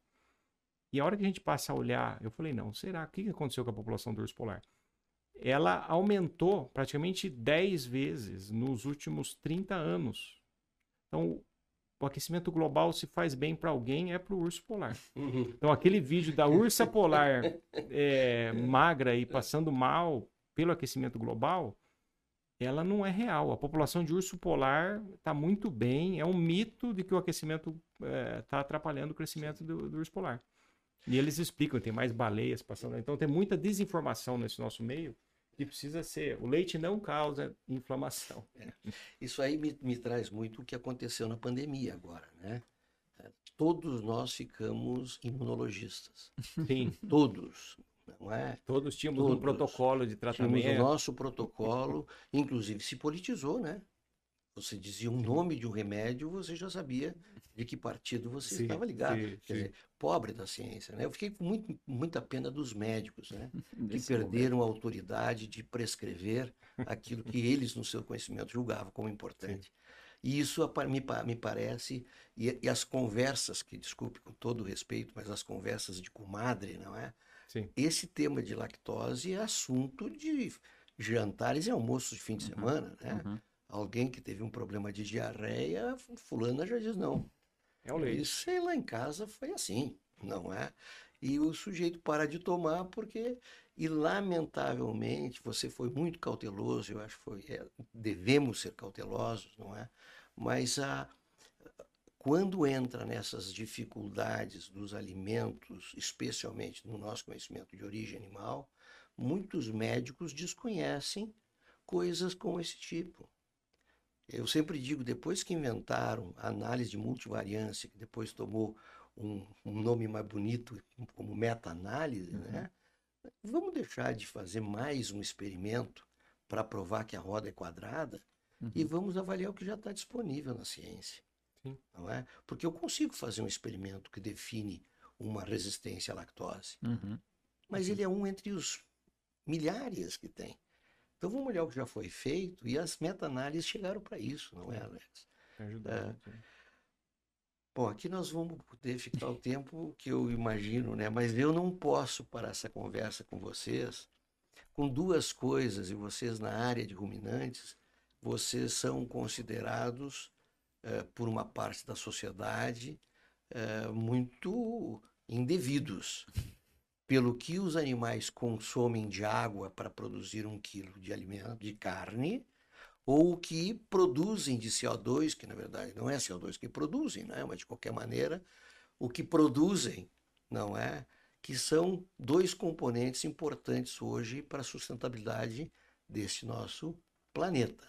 D: E a hora que a gente passa a olhar, eu falei, não, será? O que aconteceu com a população do urso polar? ela aumentou praticamente 10 vezes nos últimos 30 anos. Então, o aquecimento global se faz bem para alguém é para o urso polar. Uhum. Então, aquele vídeo da ursa polar é, magra e passando mal pelo aquecimento global, ela não é real. A população de urso polar está muito bem. É um mito de que o aquecimento está é, tá atrapalhando o crescimento do, do urso polar. E eles explicam, tem mais baleias passando. Então tem muita desinformação nesse nosso meio que precisa ser. O leite não causa inflamação.
B: É. Isso aí me, me traz muito o que aconteceu na pandemia agora, né? Todos nós ficamos imunologistas.
D: Sim.
B: Todos. Não é?
D: Todos tínhamos Todos. um protocolo de tratamento.
B: Tínhamos o nosso protocolo, inclusive se politizou, né? Você dizia um nome de um remédio, você já sabia de que partido você sim, estava ligado. Sim, Quer sim. dizer, pobre da ciência, né? Eu fiquei com muito, muita pena dos médicos, né? que perderam momento. a autoridade de prescrever aquilo que eles, no seu conhecimento, julgavam como importante. E isso me, me parece, e, e as conversas, que desculpe com todo o respeito, mas as conversas de comadre, não é?
D: Sim.
B: Esse tema de lactose é assunto de jantares e almoços de fim de
C: Uhum,
B: semana, né?
C: Uhum.
B: Alguém que teve um problema de diarreia, fulana já diz não.
D: É o leite.
B: Isso sei lá em casa foi assim, não é? E o sujeito para de tomar porque, e lamentavelmente, você foi muito cauteloso, eu acho que foi, é, devemos ser cautelosos, não é? Mas a, quando entra nessas dificuldades dos alimentos, especialmente no nosso conhecimento de origem animal, muitos médicos desconhecem coisas como esse tipo. Eu sempre digo, depois que inventaram a análise de multivariância, que depois tomou um, um nome mais bonito como meta-análise, né? Vamos deixar de fazer mais um experimento para provar que a roda é quadrada e
C: Uhum.
B: vamos avaliar o que já está disponível na ciência.
D: Sim.
B: Não é? Porque eu consigo fazer um experimento que define uma resistência à lactose,
C: Uhum.
B: mas ele é um entre os milhares que tem. Então vamos olhar o que já foi feito e as meta-análises chegaram para isso, não é, Alex?
D: Ajuda
B: É.
D: muito, né?
B: Bom, aqui nós vamos poder ficar o tempo que eu imagino, né? Mas eu não posso parar essa conversa com vocês com duas coisas, e vocês na área de ruminantes, vocês são considerados, eh, por uma parte da sociedade, eh, muito indevidos. Pelo que os animais consomem de água para produzir um quilo de alimento, de carne, ou o que produzem de CO2, que na verdade não é CO2 que produzem, né? mas de qualquer maneira, o que produzem, não é? Que são dois componentes importantes hoje para a sustentabilidade desse nosso planeta.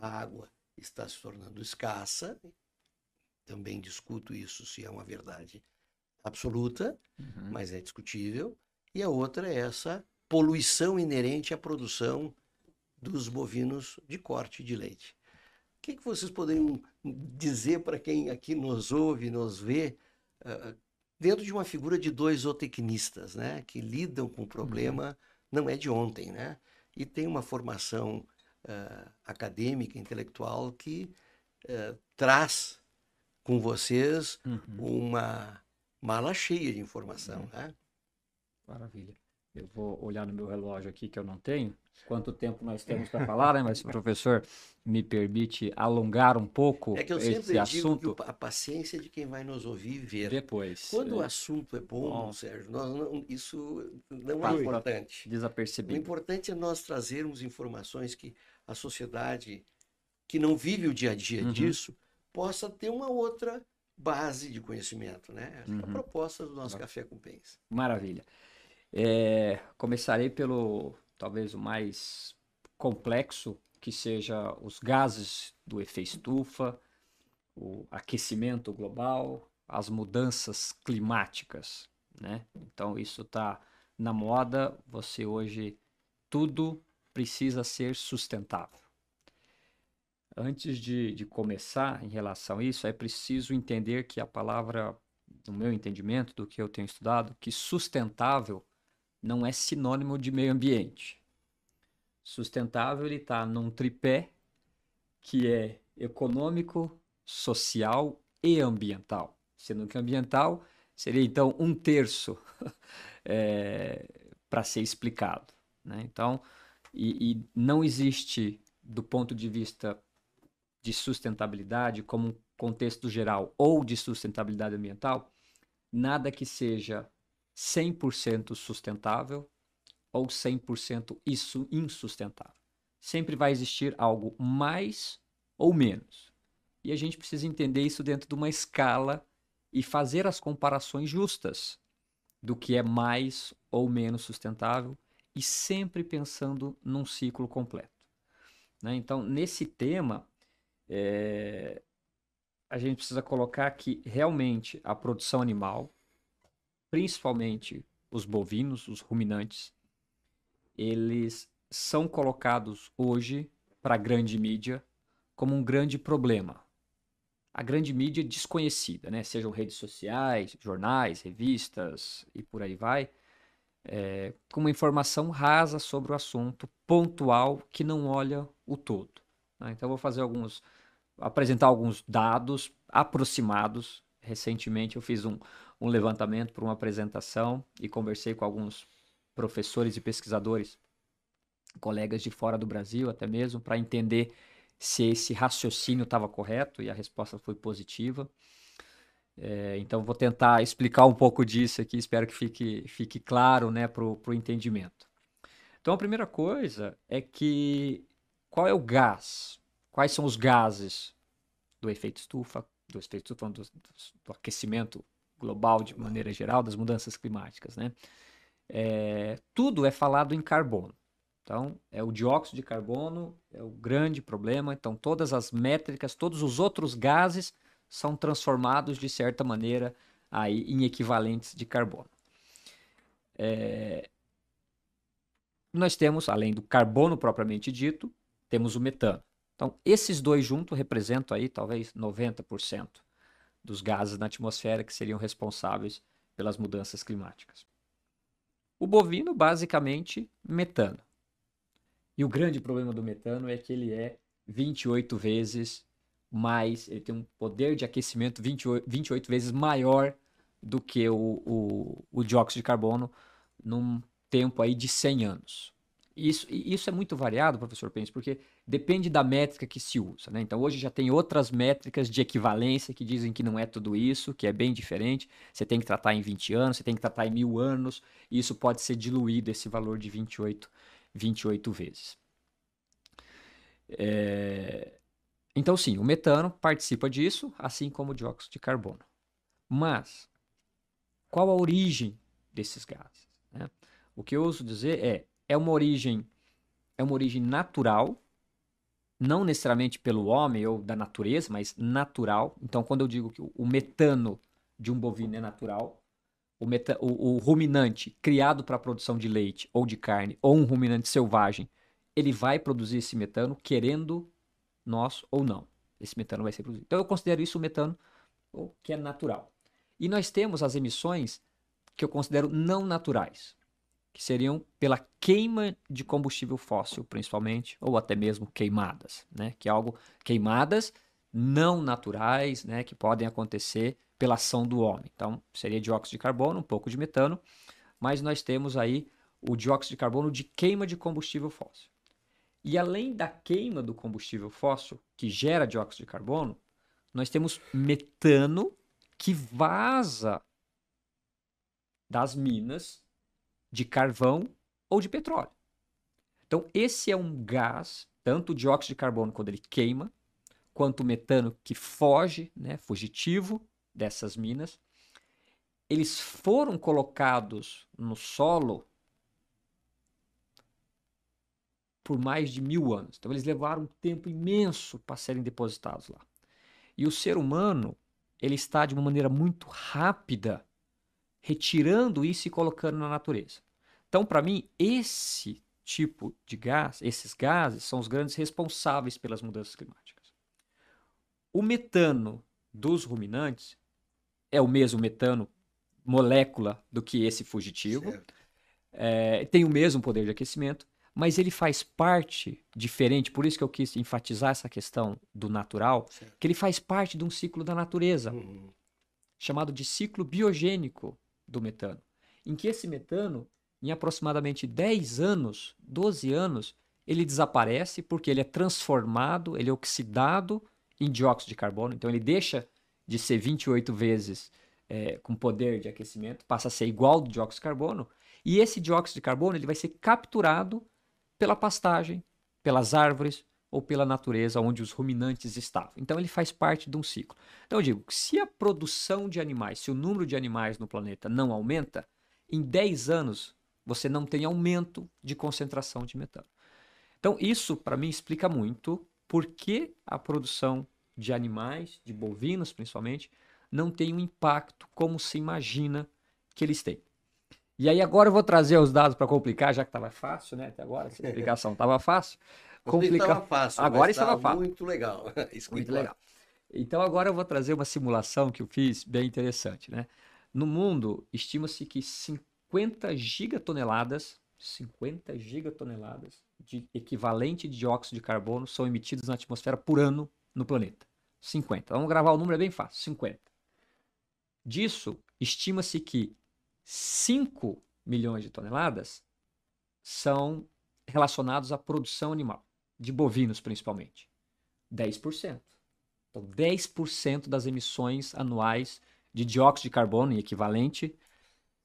B: A água está se tornando escassa, também discuto isso se é uma verdade absoluta,
C: Uhum.
B: mas é discutível, e a outra é essa poluição inerente à produção dos bovinos de corte de leite. O que, que vocês poderiam dizer para quem aqui nos ouve, nos vê, ah, dentro de uma figura de dois zootecnistas, né, que lidam com o problema, não é de ontem, né, e tem uma formação ah, acadêmica, intelectual que ah, traz com vocês
C: Uhum.
B: uma mala cheia de informação, né?
C: Maravilha. Eu vou olhar no meu relógio aqui que eu não tenho. Quanto tempo nós temos para falar, né? Mas se o professor me permite alongar um pouco
B: É que eu
C: esse
B: sempre digo que
C: assunto
B: o pa- a paciência de quem vai nos ouvir ver.
C: depois.
B: Quando o
C: é,
B: assunto é bom,
C: Bom.
B: Sérgio, não- isso não é importante. O
C: desapercebido.
B: importante é nós trazermos informações que a sociedade que não vive o dia a dia
C: Uhum.
B: disso possa ter uma outra base de conhecimento, né? Essa é a
C: Uhum.
B: proposta do nosso. Café com Pens.
C: Maravilha. É, começarei pelo talvez o mais complexo, que seja os gases do efeito estufa, o aquecimento global, as mudanças climáticas, né? Então isso está na moda. Você hoje tudo precisa ser sustentável. Antes de, de começar em relação a isso, é preciso entender que a palavra, no meu entendimento, do que eu tenho estudado, que sustentável não é sinônimo de meio ambiente. Sustentável ele está num tripé que é econômico, social e ambiental. Sendo que ambiental seria então um terço para ser explicado. Né? Então, e, e não existe, do ponto de vista de sustentabilidade, como um contexto geral, ou de sustentabilidade ambiental, nada que seja 100% sustentável ou 100% isso insustentável. Sempre vai existir algo mais ou menos. E a gente precisa entender isso dentro de uma escala e fazer as comparações justas do que é mais ou menos sustentável e sempre pensando num ciclo completo. né? Então, nesse tema, é, a gente precisa colocar que realmente a produção animal, principalmente os bovinos, os ruminantes, eles são colocados hoje para a grande mídia como um grande problema. A grande mídia desconhecida, né? sejam redes sociais, jornais, revistas e por aí vai, é, com uma informação rasa sobre o assunto, pontual, que não olha o todo. né? Então, eu vou fazer alguns, apresentar alguns dados aproximados. Recentemente eu fiz um, um levantamento para uma apresentação e conversei com alguns professores e pesquisadores, colegas de fora do Brasil até mesmo, para entender se esse raciocínio estava correto e a resposta foi positiva. É, então, vou tentar explicar um pouco disso aqui, espero que fique, fique claro né, para o entendimento. Então, a primeira coisa é que qual é o gás? Quais são os gases do efeito estufa, do efeito estufa, do, do aquecimento global de maneira geral, das mudanças climáticas, né? É, tudo é falado em carbono. Então, é o dióxido de carbono é o grande problema. Então, todas as métricas, todos os outros gases são transformados de certa maneira aí em equivalentes de carbono. É... Nós temos, além do carbono propriamente dito, temos o metano. Então, esses dois juntos representam aí talvez 90% dos gases na atmosfera que seriam responsáveis pelas mudanças climáticas. O bovino, basicamente, metano. E o grande problema do metano é que ele é 28 vezes mais, ele tem um poder de aquecimento 28, 28 vezes maior do que o, o, o dióxido de carbono num tempo aí de 100 anos. Isso, isso é muito variado, professor Pence, porque depende da métrica que se usa. Né? Então, hoje já tem outras métricas de equivalência que dizem que não é tudo isso, que é bem diferente. Você tem que tratar em 20 anos, você tem que tratar em mil anos, e isso pode ser diluído, esse valor de 28, 28 vezes. É... Então, sim, o metano participa disso, assim como o dióxido de carbono. Mas, qual a origem desses gases? Né? O que eu uso dizer é, é uma origem, é uma origem natural, não necessariamente pelo homem ou da natureza, mas natural. Então, quando eu digo que o metano de um bovino é natural, o, meta, o, o ruminante criado para a produção de leite ou de carne, ou um ruminante selvagem, ele vai produzir esse metano querendo nós ou não. Esse metano vai ser produzido. Então eu considero isso o metano que é natural. E nós temos as emissões que eu considero não naturais, que seriam pela queima de combustível fóssil, principalmente, ou até mesmo queimadas, né? Que é algo queimadas não naturais, né, que podem acontecer pela ação do homem. Então, seria dióxido de carbono, um pouco de metano, mas nós temos aí o dióxido de carbono de queima de combustível fóssil. E além da queima do combustível fóssil, que gera dióxido de carbono, nós temos metano que vaza das minas de carvão ou de petróleo. Então, esse é um gás, tanto o dióxido de carbono quando ele queima, quanto o metano que foge, né, fugitivo dessas minas. Eles foram colocados no solo por mais de mil anos. Então eles levaram um tempo imenso para serem depositados lá. E o ser humano, ele está de uma maneira muito rápida retirando isso e colocando na natureza. Então, para mim, esse tipo de gás, esses gases, são os grandes responsáveis pelas mudanças climáticas. O metano dos ruminantes é o mesmo metano molécula do que esse fugitivo. É, tem o mesmo poder de aquecimento, mas ele faz parte diferente, por isso que eu quis enfatizar essa questão do natural, certo. que ele faz parte de um ciclo da natureza, uhum. chamado de ciclo biogênico do metano, em que esse metano, em aproximadamente 10 anos, 12 anos, ele desaparece porque ele é transformado, ele é oxidado em dióxido de carbono, então ele deixa de ser 28 vezes é, com poder de aquecimento, passa a ser igual ao dióxido de carbono, e esse dióxido de carbono ele vai ser capturado pela pastagem, pelas árvores ou pela natureza onde os ruminantes estavam. Então ele faz parte de um ciclo. Então eu digo, se a produção de animais, se o número de animais no planeta não aumenta, em 10 anos você não tem aumento de concentração de metano. Então isso para mim explica muito por que a produção de animais, de bovinos principalmente, não tem um impacto como se imagina que eles têm. E aí agora eu vou trazer os dados para complicar, já que estava fácil, né? Até agora, essa explicação estava fácil.
B: Complicar. fácil,
C: agora estava
B: fácil. Muito legal.
C: muito legal. Então agora eu vou trazer uma simulação que eu fiz bem interessante, né? No mundo, estima-se que 50 gigatoneladas, 50 gigatoneladas de equivalente de dióxido de carbono são emitidos na atmosfera por ano no planeta. 50. Vamos gravar o número, é bem fácil, 50. Disso, estima-se que 5 milhões de toneladas são relacionados à produção animal, de bovinos principalmente. 10%. Então, 10% das emissões anuais de dióxido de carbono e equivalente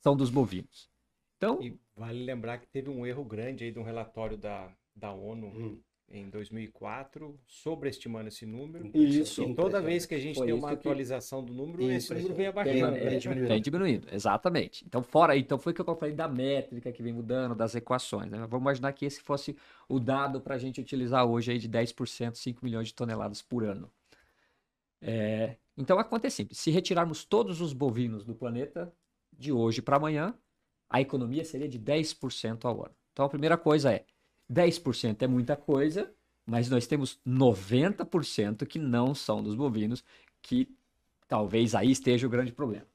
C: são dos bovinos. Então,
D: E vale lembrar que teve um erro grande aí de um relatório da, da ONU
B: Hum.
D: Em 2004, sobreestimando esse número.
C: Isso.
D: E toda vez que a gente
C: Foi
D: tem
C: isso
D: uma
C: que-
D: atualização do número, esse
B: Impressionante.
D: número vem
C: tem,
D: abaixando.
B: é,
D: né?
B: diminuindo.
C: tem diminuindo, exatamente. Então, fora, então foi o que eu falei da métrica que vem mudando, das equações. Né? Vamos imaginar que esse fosse o dado para a gente utilizar hoje aí de 10%, 5 milhões de toneladas por ano. É, então, acontece simples. Se retirarmos todos os bovinos do planeta de hoje para amanhã, a economia seria de 10% ao ano. Então, a primeira coisa é, 10% é muita coisa, mas nós temos 90% que não são dos bovinos, que talvez aí esteja o grande problema.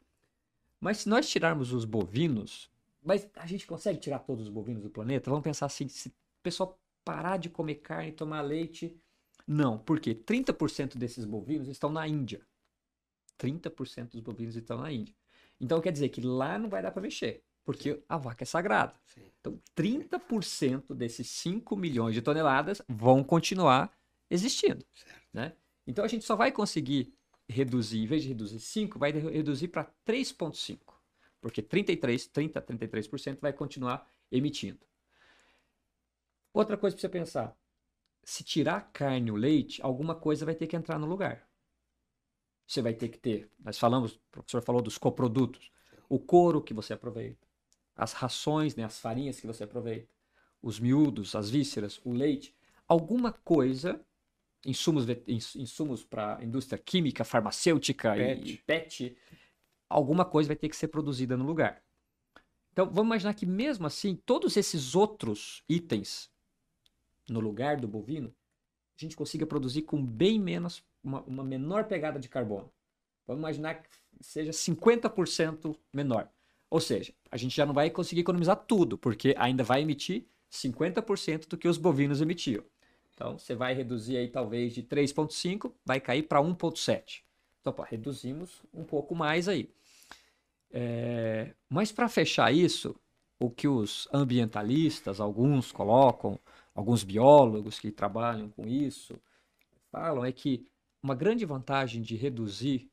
C: Mas se nós tirarmos os bovinos, mas a gente consegue tirar todos os bovinos do planeta? Vamos pensar assim, se o pessoal parar de comer carne e tomar leite, não, porque 30% desses bovinos estão na Índia. 30% dos bovinos estão na Índia. Então quer dizer que lá não vai dar para mexer, porque a vaca é sagrada.
B: Sim.
C: Então 30% desses 5 milhões de toneladas vão continuar existindo.
B: Certo.
C: Né? Então a gente só vai conseguir reduzir, em vez de reduzir 5, vai reduzir para 3,5. Porque 33, 30, 33% vai continuar emitindo. Outra coisa para você pensar. Se tirar a carne e o leite, alguma coisa vai ter que entrar no lugar. Você vai ter que ter, nós falamos, o professor falou dos coprodutos, o couro que você aproveita, as rações, né, as farinhas que você aproveita, os miúdos, as vísceras, o leite, alguma coisa, insumos, insumos para a indústria química, farmacêutica
D: Pet.
C: e pet, alguma coisa vai ter que ser produzida no lugar. Então, vamos imaginar que mesmo assim, todos esses outros itens no lugar do bovino, a gente consiga produzir com bem menos, uma, uma menor pegada de carbono. Vamos imaginar que seja 50% menor. Ou seja, a gente já não vai conseguir economizar tudo, porque ainda vai emitir 50% do que os bovinos emitiam. Então, você vai reduzir aí talvez de 3,5, vai cair para 1,7. Então, pô, reduzimos um pouco mais aí. É, mas para fechar isso, o que os ambientalistas, alguns colocam, alguns biólogos que trabalham com isso, falam é que uma grande vantagem de reduzir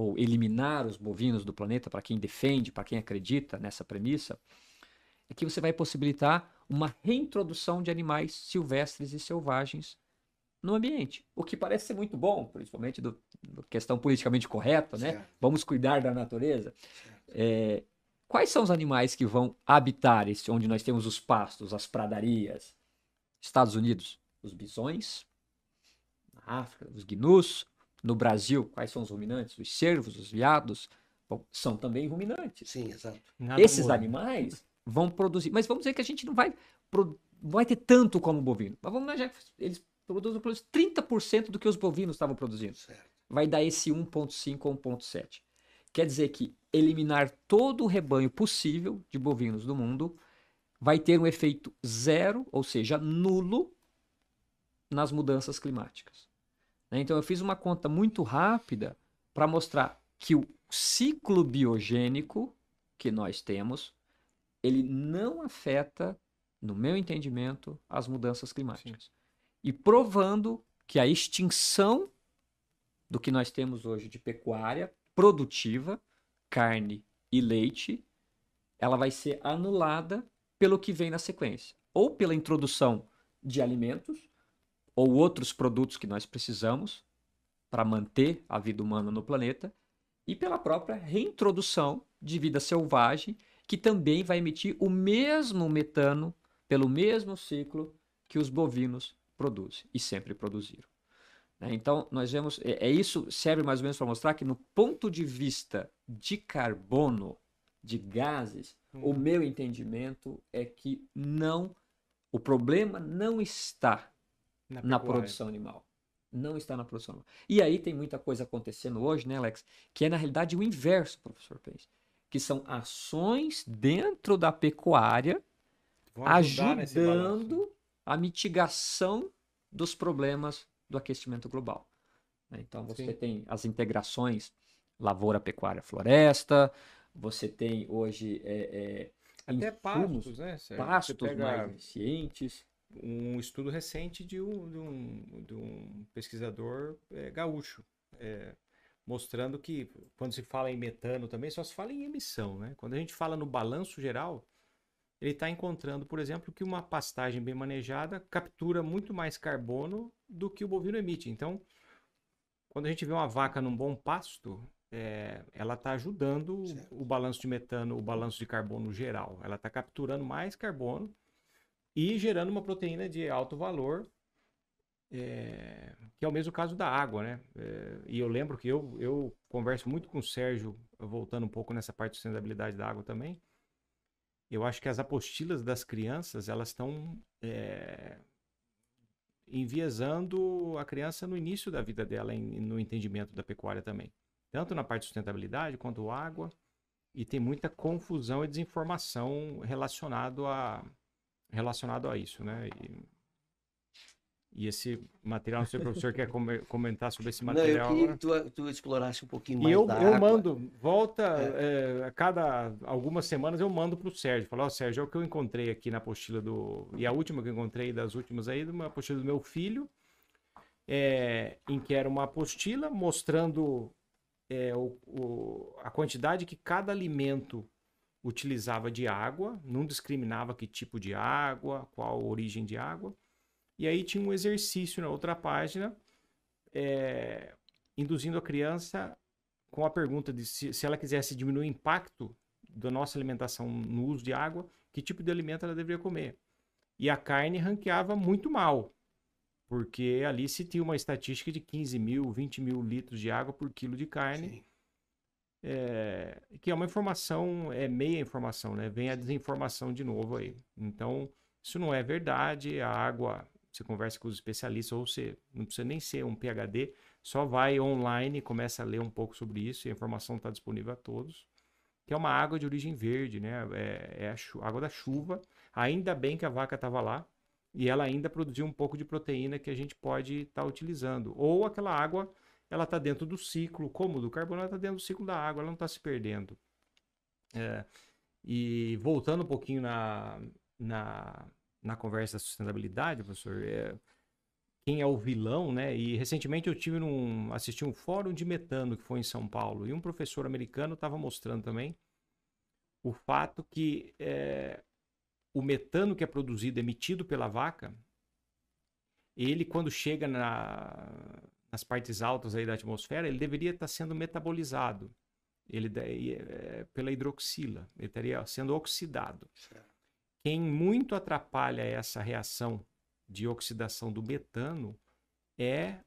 C: ou eliminar os bovinos do planeta, para quem defende, para quem acredita nessa premissa, é que você vai possibilitar uma reintrodução de animais silvestres e selvagens no ambiente. O que parece ser muito bom, principalmente do, do questão politicamente correta, né?
B: Certo.
C: Vamos cuidar da natureza. É, quais são os animais que vão habitar esse, onde nós temos os pastos, as pradarias? Estados Unidos, os bisões. Na África, os gnus. No Brasil, quais são os ruminantes? Os cervos, os veados. Bom, são também ruminantes.
B: Sim, exato.
D: Nada
C: Esses animais vão produzir. Mas vamos dizer que a gente não vai, não vai ter tanto como o bovino. Mas vamos imaginar que eles produzem pelo menos 30% do que os bovinos estavam produzindo
B: Certo.
C: vai dar esse 1,5 ou 1,7. Quer dizer que eliminar todo o rebanho possível de bovinos do mundo vai ter um efeito zero, ou seja, nulo, nas mudanças climáticas. Né? Então eu fiz uma conta muito rápida para mostrar que o ciclo biogênico que nós temos, ele não afeta, no meu entendimento, as mudanças climáticas. E provando que a extinção do que nós temos hoje de pecuária produtiva, carne e leite, ela vai ser anulada pelo que vem na sequência. Ou pela introdução de alimentos ou outros produtos que nós precisamos para manter a vida humana no planeta, e pela própria reintrodução de vida selvagem, que também vai emitir o mesmo metano pelo mesmo ciclo que os bovinos produzem e sempre produziram. né? Então, nós vemos, é, é isso serve mais ou menos para mostrar que no ponto de vista de carbono, de gases, o meu entendimento é que não, o problema não está na
D: pecuária.
C: produção animal. Não está na produção animal. E aí tem muita coisa acontecendo hoje, né, Alex? Que é na realidade o inverso, professor Pence. Que são ações dentro da pecuária ajudando a mitigação dos problemas do aquecimento global. né? Então você
D: Sim.
C: tem as integrações lavoura, pecuária, floresta. Você tem hoje é, é,
D: Até
C: insumos,
D: pastos, né?
C: Pastos mais eficientes.
D: Um estudo recente de um, de um, de um pesquisador é, gaúcho, é, mostrando que quando se fala em metano também, só se fala em emissão, né? Quando a gente fala no balanço geral, ele está encontrando, por exemplo, que uma pastagem bem manejada captura muito mais carbono do que o bovino emite. Então, quando a gente vê uma vaca num bom pasto, é, ela está ajudando
B: Certo.
D: o balanço de metano, o balanço de carbono geral. Ela está capturando mais carbono e gerando uma proteína de alto valor, é, que é o mesmo caso da água, né? É, e eu lembro que eu, eu converso muito com o Sérgio, voltando um pouco nessa parte de sustentabilidade da água também. Eu acho que as apostilas das crianças, elas estão é, enviesando a criança no início da vida dela, em- no entendimento da pecuária também. Tanto na parte de sustentabilidade quanto água. E tem muita confusão e desinformação relacionado a, relacionado a isso, né? E, e esse material, não sei se o professor quer come- comentar sobre esse
B: Não, eu
D: material
B: queria que tu, tu explorasse um pouquinho
D: E
B: mais
D: eu,
B: da
D: eu
B: água.
D: mando, volta, é, a cada algumas semanas eu mando pro Sérgio. Falo, ó, Sérgio, é o que eu encontrei aqui na apostila do. E a última que eu encontrei das últimas aí, uma apostila do meu filho, é, em que era uma apostila mostrando é, o- o- a quantidade que cada alimento utilizava de água, não discriminava que tipo de água, qual origem de água. E aí tinha um exercício na outra página, é, induzindo a criança com a pergunta de se, se ela quisesse diminuir o impacto da nossa alimentação no uso de água, que tipo de alimento ela deveria comer. E a carne ranqueava muito mal, porque ali se tinha uma estatística de 15 mil, 20 mil litros de água por quilo de carne,
B: Sim.
D: É, que é uma informação, é meia informação, né? Vem a desinformação de novo aí. Então, isso não é verdade. A água, você conversa com os especialistas, ou você não precisa nem ser um PhD, só vai online e começa a ler um pouco sobre isso, e a informação está disponível a todos. Que é uma água de origem verde, né? É, é a água da chuva. Ainda bem que a vaca estava lá e ela ainda produziu um pouco de proteína que a gente pode estar utilizando. Ou aquela água ela está dentro do ciclo, como do carbono, ela está dentro do ciclo da água, ela não está se perdendo. É, e voltando um pouquinho na, na, na conversa da sustentabilidade, professor, é, quem é o vilão, né? E recentemente eu tive num, assisti um fórum de metano que foi em São Paulo, e um professor americano estava mostrando também o fato que é, o metano que é produzido, emitido pela vaca, ele quando chega na, nas partes altas aí da atmosfera, ele deveria estar sendo metabolizado ele, é, pela hidroxila, ele estaria sendo oxidado.
B: Certo.
D: Quem muito atrapalha essa reação de oxidação do metano é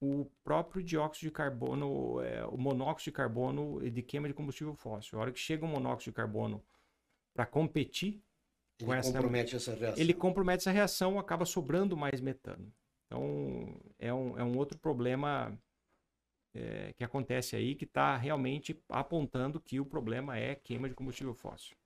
D: o próprio dióxido de carbono, é, o monóxido de carbono de queima de combustível fóssil. A hora que chega o monóxido de carbono para competir,
B: Ele
D: com essa-
B: compromete essa reação.
D: ele compromete essa reação, acaba sobrando mais metano. Então, é um, é um outro problema é, que acontece aí, que está realmente apontando que o problema é queima de combustível fóssil.